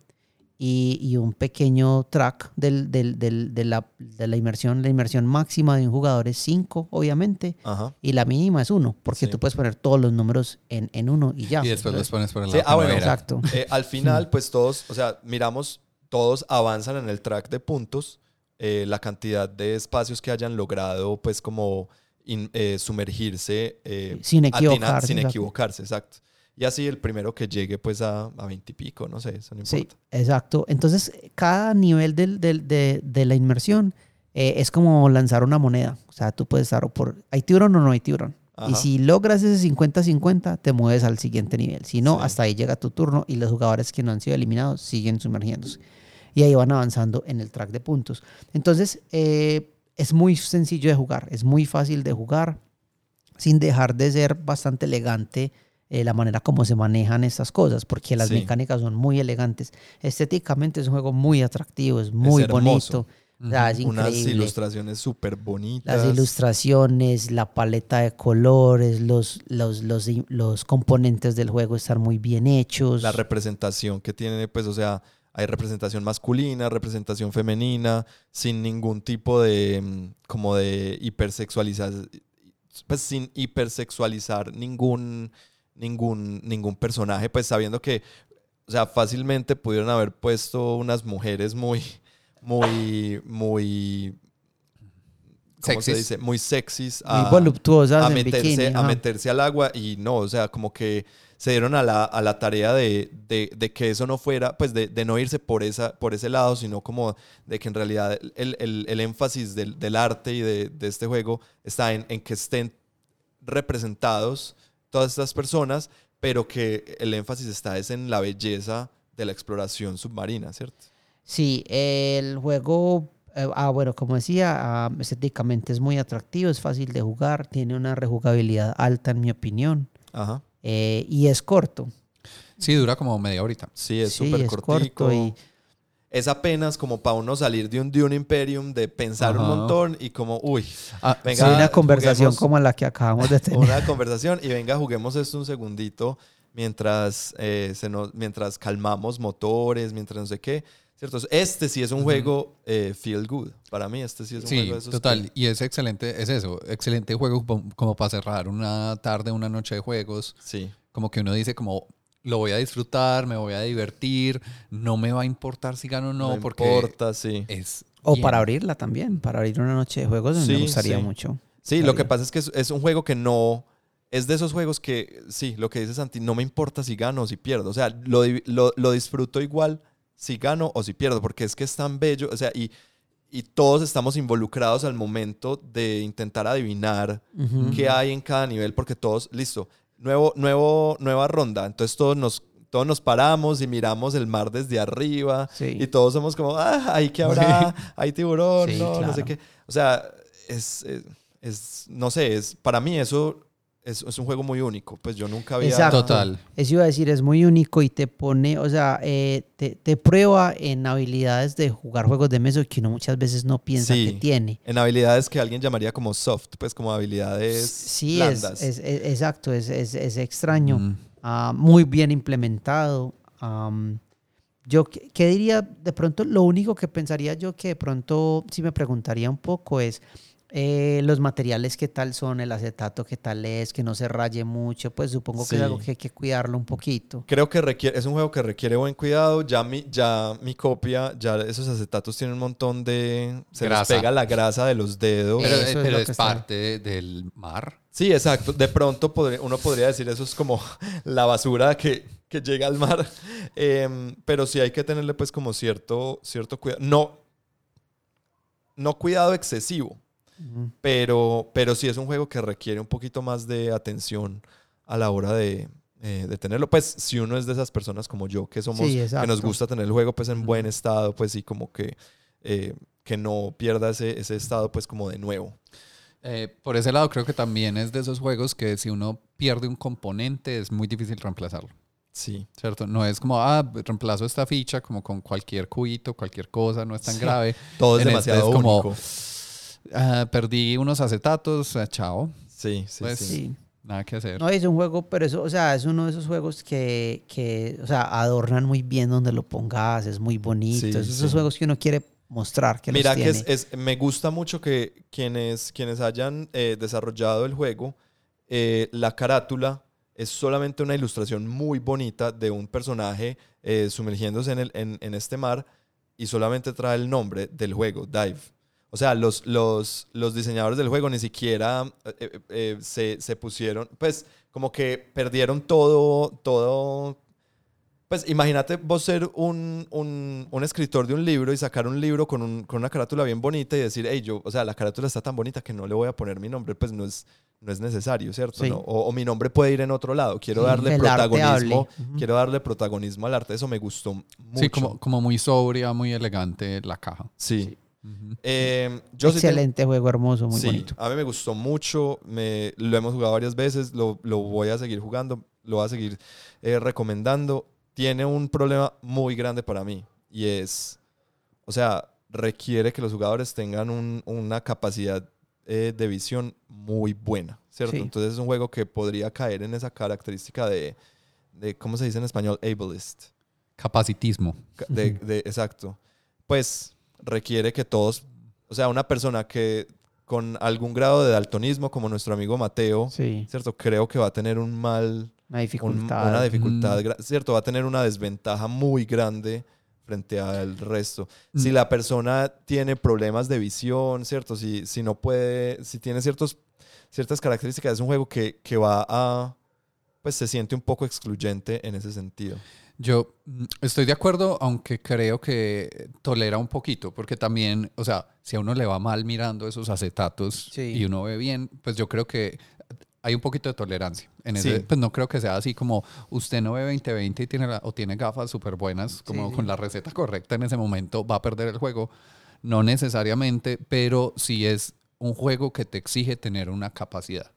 Y, y un pequeño track del, del- del- de, la, de la inmersión. La inmersión máxima de un jugador es 5, obviamente. Ajá. Y la mínima es 1, porque Sí. tú puedes poner todos los números en, en uno y ya. Y después los pones por el Sí, lado. ah, que no bueno. Exacto. Eh, al final, pues todos, o sea, miramos, todos avanzan en el track de puntos. eh, la cantidad de espacios que hayan logrado, pues, como in- eh, sumergirse eh, Sin equivocarse, sin exacto. equivocarse, exacto. Y así el primero que llegue, pues, a veintipico, no sé, eso no Sí, importa. exacto. Entonces, cada nivel del- del- de, de la inmersión eh, es como lanzar una moneda. O sea, tú puedes estar por... ¿Hay tiburón o no hay tiburón? Y Ajá. si logras ese 50-50, te mueves al siguiente nivel. Si no, Sí. hasta ahí llega tu turno y los jugadores que no han sido eliminados siguen sumergiéndose. Y ahí van avanzando en el track de puntos. Entonces, eh, es muy sencillo de jugar, es muy fácil de jugar, sin dejar de ser bastante elegante eh, la manera como se manejan estas cosas, porque las Sí. mecánicas son muy elegantes. Estéticamente es un juego muy atractivo, es muy bonito. O sea, es Unas ilustraciones súper bonitas. Las ilustraciones, la paleta de colores, los, los, los, los componentes del juego están muy bien hechos. La representación que tiene, pues, o sea, hay representación masculina, representación femenina, sin ningún tipo de, mm, como de hipersexualizar, pues sin hipersexualizar ningún, ningún, ningún personaje, pues sabiendo que, o sea, fácilmente pudieron haber puesto unas mujeres muy, muy, muy, ¿cómo se dice? Muy sexys. muy voluptuosas a en meterse, bikini. a meterse al agua y no, o sea, como que se dieron a la, a la tarea de, de- de que eso no fuera, pues de, de no irse por, esa, por ese lado, sino como de que en realidad el, el- el énfasis del, del arte y de, de este juego está en, en que estén representados todas estas personas, pero que el énfasis está es en la belleza de la exploración submarina, ¿cierto? Sí, el juego, eh, ah, bueno, como decía, ah, estéticamente es muy atractivo, es fácil de jugar, tiene una rejugabilidad alta en mi opinión Ajá. eh, y es corto. Sí, dura como media horita. Sí, es Sí, súper es cortico. corto y es apenas como para uno salir de un Dune Imperium, de pensar un montón y como, uy, Ah, Venga, sí, una conversación juguemos como la que acabamos de tener. una conversación y venga, juguemos esto un segundito mientras, eh, se nos, mientras calmamos motores, mientras no sé qué. ¿Cierto? Este sí es un juego eh, feel good. Para mí, este sí es un Sí, juego de esos. total. que- Y es excelente, es eso, excelente juego como, como para cerrar una tarde, una noche de juegos. sí. Como que uno dice como, lo voy a disfrutar, me voy a divertir, no me va a importar si gano o no, No, porque importa, sí. es... O bien. para abrirla también, para abrir una noche de juegos me Sí, gustaría sí. mucho. Sí, lo que pasa es que es, es un juego que no. Es de esos juegos que, sí, lo que dice Santi, no me importa si gano o si pierdo. O sea, lo, lo, lo disfruto igual si gano o si pierdo, porque es que es tan bello. O sea, y, y todos estamos involucrados al momento de intentar adivinar qué hay en cada nivel, porque todos, listo, nuevo, nuevo, nueva ronda. Entonces todos nos, todos nos paramos y miramos el mar desde arriba. Sí. Y todos somos como, ah, ahí que habrá, hay tiburón, Sí, no, no sé qué. O sea, es, es, es- no sé, es, para mí eso es, es un juego muy único. Pues yo nunca había... Exacto. Total. Eso iba a decir, es muy único y te pone, o sea, eh, te, te prueba en habilidades de jugar juegos de mesa que uno muchas veces no piensa Sí. que tiene. En habilidades que alguien llamaría como soft, pues como habilidades Sí, es, blandas. es- es- exacto, es, es- es extraño, Mm. ah, muy bien implementado. yo, ¿qué, qué diría? De pronto, lo único que pensaría yo que de pronto sí me preguntaría un poco es eh, los materiales, qué tal son, el acetato, qué tal es, que no se raye mucho, pues supongo que es algo que hay que cuidarlo un poquito. Creo que requiere, es un juego que requiere buen cuidado. Ya mi, ya mi copia, ya esos acetatos tienen un montón de... Se Grasa. les pega la grasa de los dedos. Pero, Eso es pero lo es, que está. parte del mar. Sí, exacto. De pronto podría- uno podría decir eso es como la basura que, que llega al mar. Em, pero sí hay que tenerle pues como cierto, cierto cuidado. No, no cuidado excesivo, Pero, pero sí es un juego que requiere un poquito más de atención a la hora de, eh, de tenerlo. Pues si uno es de esas personas como yo, que somos, Sí, que nos gusta tener el juego pues en buen estado, pues sí como que, eh, que no pierda ese, ese estado pues como de nuevo. Eh, por ese lado creo que también es de esos juegos que si uno pierde un componente es muy difícil reemplazarlo. Sí. ¿Cierto? No es como, ah, reemplazo esta ficha como con cualquier cubito, cualquier cosa, no es tan Sí. grave. Todo es En este demasiado es como- Ah, perdí unos acetatos, ah, chao, Sí, sí, Pues, sí. Sí. nada que hacer. No, es un juego, pero eso, o sea, es uno de esos juegos que, que o sea, adornan muy bien donde lo pongas, es muy bonito. Sí, es esos sí. juegos que uno quiere mostrar que Mira los que es, es- me gusta mucho que quienes, quienes hayan eh, desarrollado el juego, eh, la carátula es solamente una ilustración muy bonita de un personaje eh, sumergiéndose en, el, en, en este mar y solamente trae el nombre del juego, Dive. O sea, los, los, los diseñadores del juego ni siquiera eh, eh, eh, se, se pusieron, pues como que perdieron todo, todo pues imagínate vos ser un, un, un escritor de un libro y sacar un libro con, un- con una carátula bien bonita y decir, hey, yo, o sea, la carátula está tan bonita que no le voy a poner mi nombre, pues no es, no es necesario, ¿cierto? Sí. ¿No? O, o mi nombre puede ir en otro lado. Quiero Sí, darle el protagonismo. Quiero darle protagonismo al arte. Eso me gustó mucho. Sí, como, como muy sobria, muy elegante la caja. Sí. Ujú. Eh, yo sí tengo- Excelente juego, hermoso, muy sí, bonito. a mí me gustó mucho, me, lo hemos jugado varias veces, lo, lo voy a seguir jugando, lo voy a seguir eh, recomendando. Tiene un problema muy grande para mí y es, o sea, requiere que los jugadores tengan un- una capacidad eh, de visión muy buena, ¿cierto? Sí. Entonces es un juego que podría caer en esa característica de, de ¿cómo se dice en español? Ableist. Capacitismo. Ca- De, de- exacto. Pues requiere que todos, o sea, una persona que con algún grado de daltonismo, como nuestro amigo Mateo, Sí, ¿cierto? Creo que va a tener un mal, una un- dificultad. una dificultad, Mm. ¿cierto? Va a tener una desventaja muy grande frente al resto. Mm. Si la persona tiene problemas de visión, ¿cierto? Si, si no puede, si tiene ciertos, ciertas características, es un juego que, que va a, pues se siente un poco excluyente en ese sentido. Yo mm, estoy de acuerdo, aunque creo que tolera un poquito, porque también, o sea, si a uno le va mal mirando esos acetatos Sí. y uno ve bien, pues yo creo que hay un poquito de tolerancia. En ese. Pues no creo que sea así como usted no ve 2020 y tiene la- o tiene gafas súper buenas, como Sí. con la receta correcta en ese momento, va a perder el juego. No necesariamente, pero sí es un juego que te exige tener una capacidad.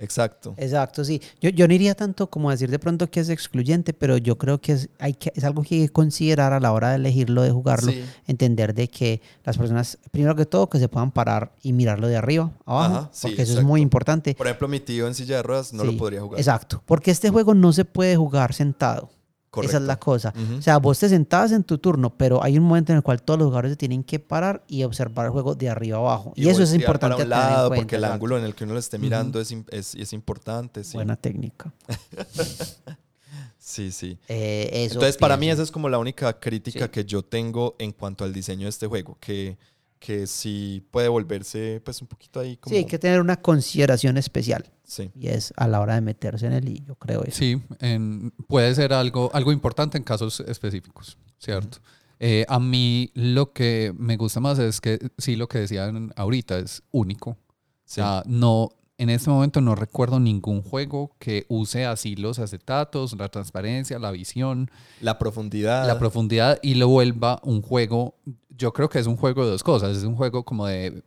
Exacto. Exacto, sí. Yo, yo no iría tanto como a decir de pronto que es excluyente, pero yo creo que es, hay que, es algo que hay que considerar a la hora de elegirlo, de jugarlo. Sí. Entender de que las personas, primero que todo, que se puedan parar y mirarlo de arriba, abajo, Ajá, sí, porque eso es muy importante. Por ejemplo, mi tío en silla de ruedas no Sí, lo podría jugar. Exacto, porque este juego no se puede jugar sentado. Correcto. Esa es la cosa. O sea, vos te sentás en tu turno, pero hay un momento en el cual todos los jugadores se tienen que parar y observar el juego de arriba abajo. Y, eso es importante para un a tener en lado, cuenta, porque el ángulo en el que uno lo esté mirando es, es, es importante. Sí, Buena técnica. sí. sí. Eh, eso Entonces, para mí esa es como la única crítica Sí. que yo tengo en cuanto al diseño de este juego, que, que sí puede volverse pues un poquito ahí como... Sí, hay que tener una consideración especial. Sí. Y es a la hora de meterse en él, y yo creo eso. Sí, en- puede ser algo, algo importante en casos específicos, ¿cierto? Eh, a mí lo que me gusta más es que sí, lo que decían ahorita es único. O sí. sea, no, en este momento no recuerdo ningún juego que use así los acetatos, la transparencia, la visión, La profundidad. la profundidad y lo vuelva un juego. Yo creo que es un juego de dos cosas. Es un juego como de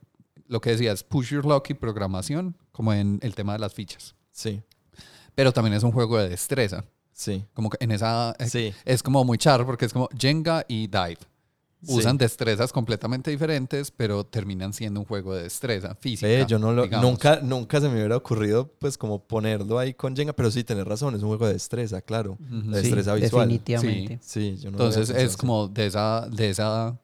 lo que decías, push your luck y programación, como en el tema de las fichas. Sí, Pero también es un juego de destreza. sí, Como que en esa. eh, sí. Es como muy charro porque es como Jenga y Dive. Sí. Usan destrezas completamente diferentes, pero terminan siendo un juego de destreza física. Ve, yo no lo, digamos. nunca, nunca se me hubiera ocurrido pues como ponerlo ahí con Jenga, pero sí, tenés razón, es un juego de destreza, claro. Ujú. de Sí, destreza visual. Definitivamente. Sí, yo no Entonces es así. como de esa, de esa,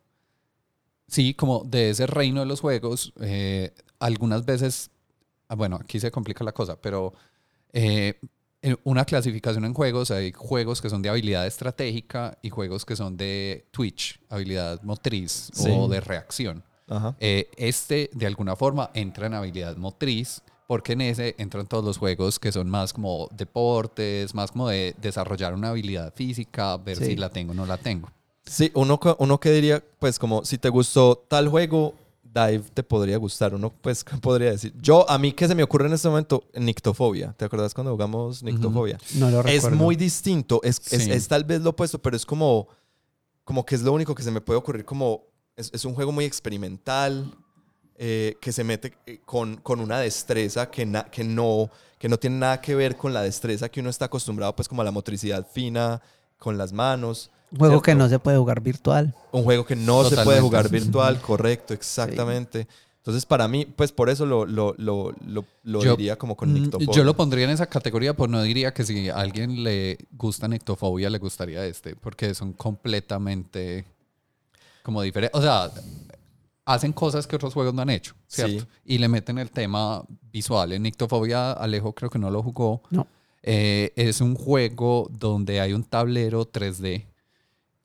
sí, como de ese reino de los juegos. eh, algunas veces, ah, bueno, aquí se complica la cosa, pero eh, una clasificación en juegos, hay juegos que son de habilidad estratégica y juegos que son de twitch, habilidad motriz Sí. o de reacción. Ajá. Eh, este, de alguna forma, entra en habilidad motriz, porque en ese entran todos los juegos que son más como deportes, más como de desarrollar una habilidad física, ver Sí. si la tengo o no la tengo. Sí, uno, uno que diría, pues como si te gustó tal juego, Dive te podría gustar. Uno pues ¿qué podría decir. Yo, a mí que se me ocurre en este momento, Nictofobia. ¿Te acuerdas cuando jugamos Nictofobia? No lo Es recuerdo. muy distinto, es, es- Sí. es tal vez lo opuesto, pero es como, como que es lo único que se me puede ocurrir, como es, es un juego muy experimental, eh, que se mete eh, con, con una destreza que, na- que, no, que no tiene nada que ver con la destreza que uno está acostumbrado, pues como a la motricidad fina, con las manos. Un juego que no se puede jugar virtual. Un juego que no se puede jugar virtual, correcto, exactamente. Entonces, para mí, pues por eso lo, lo, lo, lo, lo Yo- diría como con Nictofobia. Yo lo pondría en esa categoría, pues no diría que si a alguien le gusta Nectofobia, le gustaría este, porque son completamente como diferentes. O sea, hacen cosas que otros juegos no han hecho, ¿cierto? Sí. Y le meten el tema visual. En Nictofobia, Alejo creo que no lo jugó. No. Eh, es un juego donde hay un tablero 3D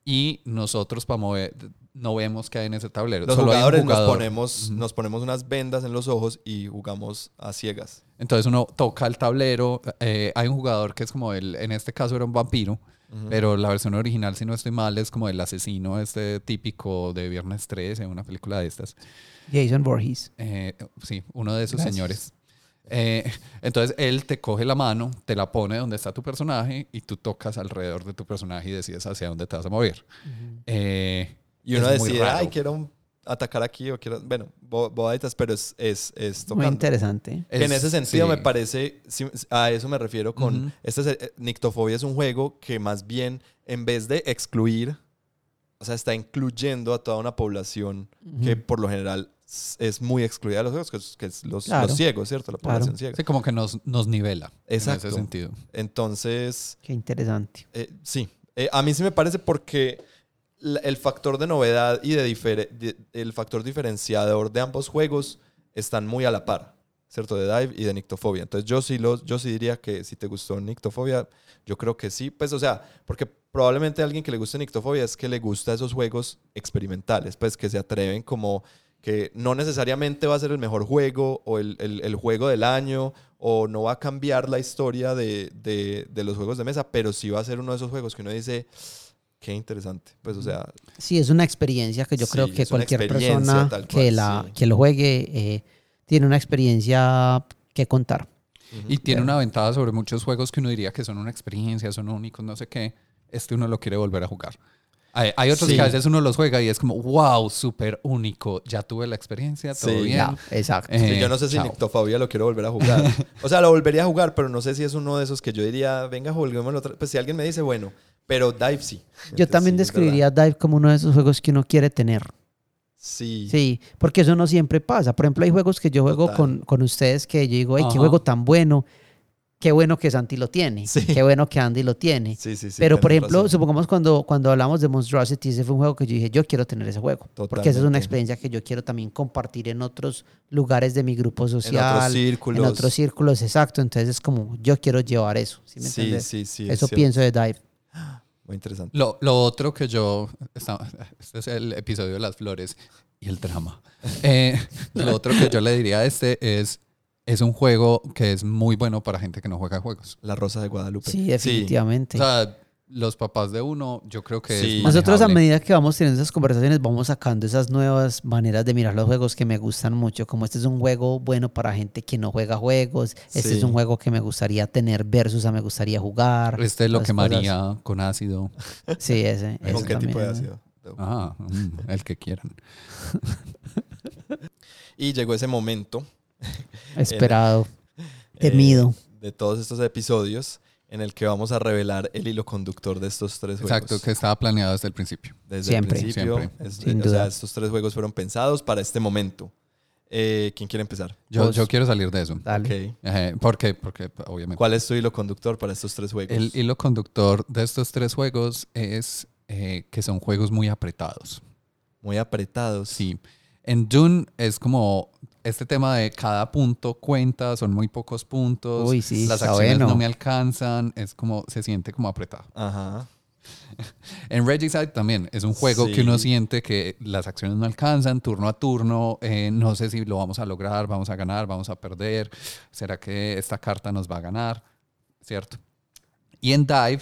y nosotros para mover no vemos qué hay en ese tablero. Los Solo hay un jugadores nos, ponemos, nos ponemos unas vendas en los ojos y jugamos a ciegas. Entonces uno toca el tablero. eh, hay un jugador que es como el, en este caso era un vampiro, pero la versión original, si no estoy mal, es como el asesino este típico de Viernes 13, una película de estas. Jason Voorhees. Eh, sí, uno de esos Gracias. señores. Eh, entonces él te coge la mano, te la pone donde está tu personaje y tú tocas alrededor de tu personaje y decides hacia dónde te vas a mover. Eh, Y uno es decide, ay, quiero un- atacar aquí o quiero, bueno, bo- bobaditas, pero es, es, es Muy interesante. Que en es- ese sentido sí. me parece, a eso me refiero con, Ujú. este es, eh, Nictofobia es un juego que más bien, en vez de excluir, o sea, está incluyendo a toda una población que por lo general es muy excluida de los juegos, que es, que es los, Claro. los ciegos, ¿cierto? La Claro. población ciega. Sí, como que nos, nos nivela Exacto. en ese sentido. Entonces, Qué interesante. eh, sí, Eh, a mí sí me parece porque el factor de novedad y de, difere- de- el factor diferenciador de ambos juegos están muy a la par, ¿cierto? De Dive y de Nictofobia. Entonces yo sí, los, yo sí diría que si te gustó Nictofobia, yo creo que sí. Pues o sea, porque probablemente a alguien que le guste Nictofobia es que le gusta esos juegos experimentales, pues que se atreven como que no necesariamente va a ser el mejor juego o el, el- el juego del año o no va a cambiar la historia de, de- de los juegos de mesa, pero sí va a ser uno de esos juegos que uno dice, qué interesante. Pues o sea, Sí, es una experiencia que yo Sí, creo que cualquier persona que, la, sí. que lo juegue eh, tiene una experiencia que contar. Y tiene una ventaja sobre muchos juegos que uno diría que son una experiencia, son únicos, no sé qué. Este uno lo quiere volver a jugar. Hay, hay otros Sí. que a veces uno los juega y es como, wow, súper único. Ya tuve la experiencia, todo Sí. bien. Ya, exacto. Eh, Sí, yo no sé si. Nictofobia lo quiero volver a jugar. O sea, lo volvería a jugar, pero no sé si es uno de esos que yo diría, venga, juguémoslo otra Pues si alguien me dice, bueno, pero Dive sí. Yo también Sí, describiría Dive como uno de esos juegos que uno quiere tener. Sí. Sí, porque eso no siempre pasa. Por ejemplo, hay juegos que yo juego con, con ustedes que yo digo, ay, qué Ajá. juego tan bueno. Qué bueno que Santi lo tiene. Sí. Qué bueno que Andy lo tiene. Sí, sí, sí, Pero, por ejemplo, razón. supongamos cuando, cuando hablamos de Monstrosity, ese fue un juego que yo dije, yo quiero tener ese juego. Porque esa es una experiencia que yo quiero también compartir en otros lugares de mi grupo social. en otros círculos. En otros círculos, exacto. Entonces es como, yo quiero llevar eso. ¿sí me Sí, sí, sí. es Eso cierto. pienso de Dive. Muy interesante. Lo, lo otro que yo. este es el episodio de las flores y el drama. Eh, lo otro que yo le diría a este es. Es un juego que es muy bueno para gente que no juega juegos. La Rosa de Guadalupe. Sí, definitivamente. O sea, los papás de uno, yo creo que Sí. es Nosotros a medida que vamos teniendo esas conversaciones vamos sacando esas nuevas maneras de mirar los juegos que me gustan mucho, como este es un juego bueno para gente que no juega juegos, este Sí. es un juego que me gustaría tener versus a me gustaría jugar. Este es lo que cosas. María con ácido. Sí, ese. ¿Con ese qué tipo de ácido? Ah, mm, el que quieran. Y llegó ese momento Esperado, eh, temido. de todos estos episodios en el que vamos a revelar el hilo conductor de estos tres juegos. Exacto, que estaba planeado desde el principio. Desde Siempre. el principio. Siempre. es- Sin o sea, duda. estos tres juegos fueron pensados para este momento. Eh, ¿Quién quiere empezar? Yo, yo quiero salir de eso. Dale. Ok. Eh, ¿Por qué? Porque obviamente. ¿Cuál es tu hilo conductor para estos tres juegos? El hilo conductor de estos tres juegos es eh, que son juegos muy apretados. Muy apretados. Sí. En Dune es como este tema de cada punto cuenta, son muy pocos puntos. Uy, sí, las acciones bueno. no me alcanzan, es como se siente como apretado. Ajá. En Regicide también es un juego Sí. que uno siente que las acciones no alcanzan turno a turno. eh, no sé si lo vamos a lograr, vamos a ganar, vamos a perder. ¿Será que esta carta nos va a ganar? ¿Cierto? Y en Dive,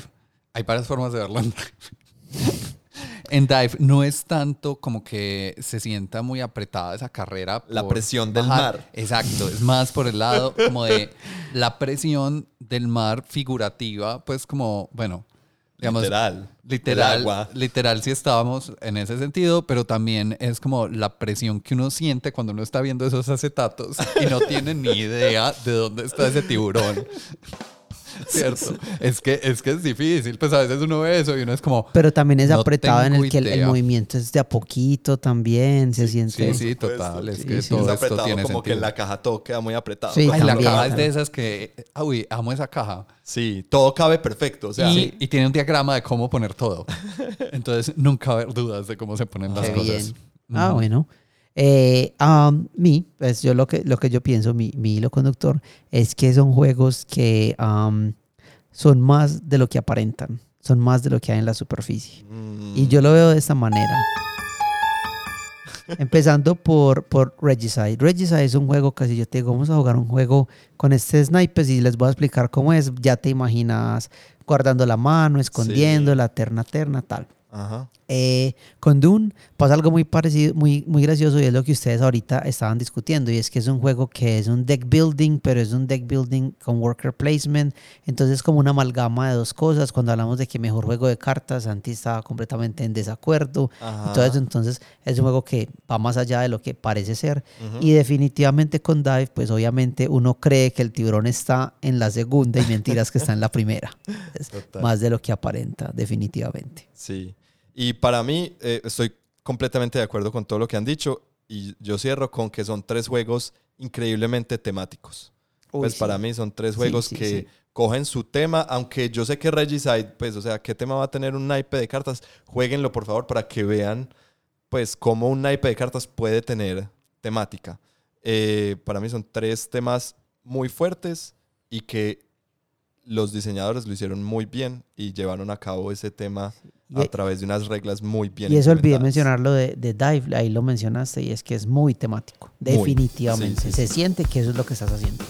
hay varias formas de verlo en Dive. En Dive no es tanto como que se sienta muy apretada esa carrera. La presión del bajar. mar. Exacto, es más por el lado como de la presión del mar figurativa, pues como, bueno, digamos, Literal. Literal, agua. literal sí estábamos en ese sentido, pero también es como la presión que uno siente cuando uno está viendo esos acetatos y no tiene ni idea de dónde está ese tiburón. ¿Cierto? Es que, es que es difícil, pues a veces uno ve eso y uno es como... Pero también es No apretado en el que el, movimiento es de a poquito también, se siente. Sí, sí, total, es Sí, que sí. todo es esto apretado tiene como que en sentido. la caja todo queda muy apretado. Sí, Ay, la también, caja es de esas que... ah, Uy, amo esa caja. Sí, todo cabe perfecto. O sea, y, y tiene un diagrama de cómo poner todo. Entonces nunca va a haber dudas de cómo se ponen las Qué cosas. bien. Ah, bueno. Eh, um, mi, pues yo lo que, lo que yo pienso, mi, mi hilo conductor, es que son juegos que um, son más de lo que aparentan, son más de lo que hay en la superficie. mm, Y yo lo veo de esta manera. Empezando por, por Regicide. Regicide es un juego que si yo te digo, vamos a jugar un juego con este snipers y les voy a explicar cómo es, ya te imaginas guardando la mano, escondiendo, la terna, terna, tal. Ajá. Eh, con Dune pasa algo muy parecido, muy, muy gracioso y es lo que ustedes ahorita estaban discutiendo y es que es un juego que es un deck building, pero es un deck building con worker placement, entonces es como una amalgama de dos cosas. Cuando hablamos de que mejor juego de cartas, Santi estaba completamente en desacuerdo Ajá. y todo eso, entonces es un juego que va más allá de lo que parece ser y definitivamente con Dive, pues obviamente uno cree que el tiburón está en la segunda y mentiras que está en la primera. Más de lo que aparenta, definitivamente. Sí. Y para mí, eh, estoy completamente de acuerdo con todo lo que han dicho. Y yo cierro con que son tres juegos increíblemente temáticos. Uy, pues sí. para mí son tres juegos sí, que sí. cogen su tema, aunque yo sé que Regicide, pues, o sea, ¿qué tema va a tener un naipe de cartas? Jueguenlo, por favor, para que vean, pues, cómo un naipe de cartas puede tener temática. Eh, para mí son tres temas muy fuertes y que los diseñadores lo hicieron muy bien y llevaron a cabo ese tema Y- a través de unas reglas muy bien Y eso olvidé implementadas. mencionar lo de, de Dive, ahí lo mencionaste, y es que es muy temático. Muy. Definitivamente. Sí, sí, Se sí. siente que eso es lo que estás haciendo.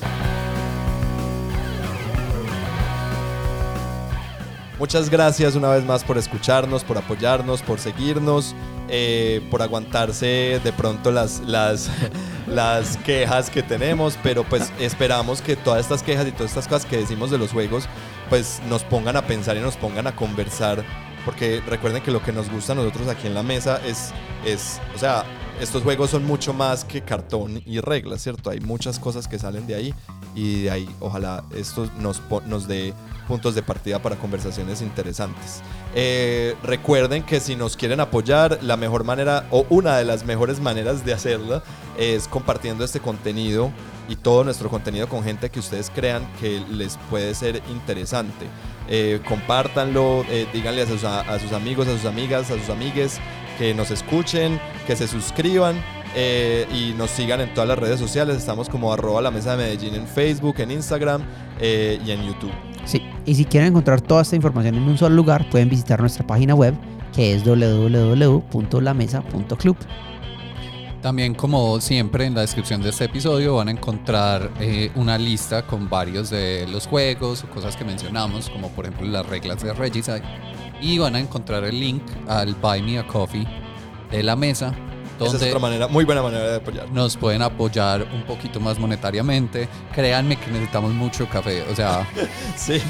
Muchas gracias una vez más por escucharnos, por apoyarnos, por seguirnos, eh, por aguantarse de pronto las, las, las quejas que tenemos, pero pues esperamos que todas estas quejas y todas estas cosas que decimos de los juegos, pues nos pongan a pensar y nos pongan a conversar, porque recuerden que lo que nos gusta a nosotros aquí en la mesa es, es o sea, estos juegos son mucho más que cartón y reglas, ¿cierto? Hay muchas cosas que salen de ahí y de ahí ojalá esto nos, nos dé puntos de partida para conversaciones interesantes. Eh, recuerden que si nos quieren apoyar, la mejor manera o una de las mejores maneras de hacerla es compartiendo este contenido y todo nuestro contenido con gente que ustedes crean que les puede ser interesante. Eh, compártanlo, eh, díganle a sus, amigos, a sus amigas, a sus amigues que nos escuchen, que se suscriban eh, y nos sigan en todas las redes sociales. Estamos como arroba la mesa de Medellín en Facebook, en Instagram eh, y en YouTube. Sí, y si quieren encontrar toda esta información en un solo lugar, pueden visitar nuestra página web que es www.lamesa.club. También, como siempre, en la descripción de este episodio van a encontrar eh, una lista con varios de los juegos o cosas que mencionamos, como por ejemplo las reglas de Regicide. Y van a encontrar el link al Buy Me a Coffee de la mesa, Esa es otra manera, muy buena manera de apoyar. nos pueden apoyar un poquito más monetariamente. Créanme que necesitamos mucho café. O sea, Sí.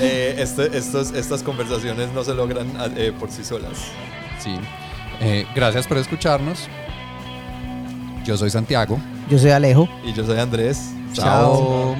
Eh, este- estos, estas conversaciones no se logran eh, por sí solas. sí. Eh, gracias por escucharnos. Yo soy Santiago. Yo soy Alejo. Y yo soy Andrés. Chao.